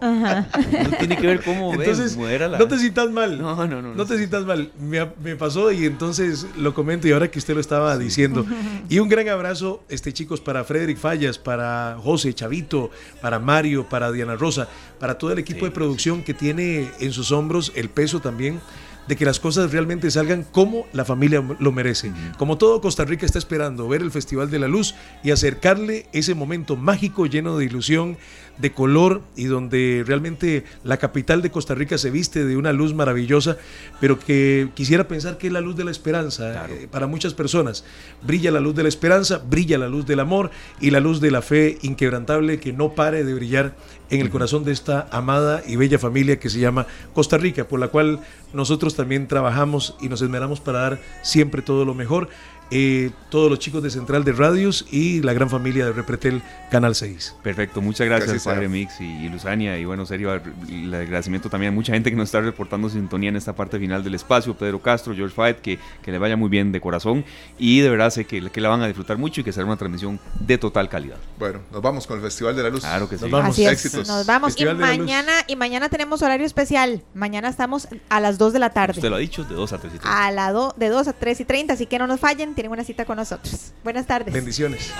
tiene que ver cómo entonces, No te sientas mal. No, no, no. No, te sientas mal. Me, me, pasó y entonces lo comento y ahora que usted lo estaba diciendo. Y un gran abrazo, este chicos, para Frederick Fallas, para José Chavito, para Mario, para Diana Rosa, para todo el equipo de producción que tiene en sus hombros el peso también de que las cosas realmente salgan como la familia lo merece. Como todo Costa Rica está esperando ver el Festival de la Luz y acercarle ese momento mágico lleno de ilusión, de color y donde realmente la capital de Costa Rica se viste de una luz maravillosa, pero que quisiera pensar que es la luz de la esperanza eh, para muchas personas. Brilla la luz de la esperanza, brilla la luz del amor y la luz de la fe inquebrantable que no pare de brillar en el corazón de esta amada y bella familia que se llama Costa Rica, por la cual nosotros también trabajamos y nos esmeramos para dar siempre todo lo mejor. Eh, todos los chicos de Central de Radios y la gran familia de Repretel Canal 6. Perfecto, muchas gracias, Padre Mix y, Luzania. Y bueno, serio, el agradecimiento también a mucha gente que nos está reportando sintonía en esta parte final del espacio. Pedro Castro, George Fight, que, que le vaya muy bien de corazón. Y de verdad sé que, que la van a disfrutar mucho y que será una transmisión de total calidad. Bueno, nos vamos con el Festival de la Luz. Claro que sí. Nos vamos. Éxitos. Nos vamos. y mañana, y mañana tenemos horario especial. Mañana estamos a las 2 de la tarde. Usted lo ha dicho, de 2 a 3 y 30. A la de 2 a 3 y 30, así que no nos fallen. Tienen una cita con nosotros. Buenas tardes. Bendiciones.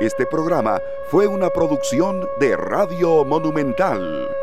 Este programa fue una producción de Radio Monumental.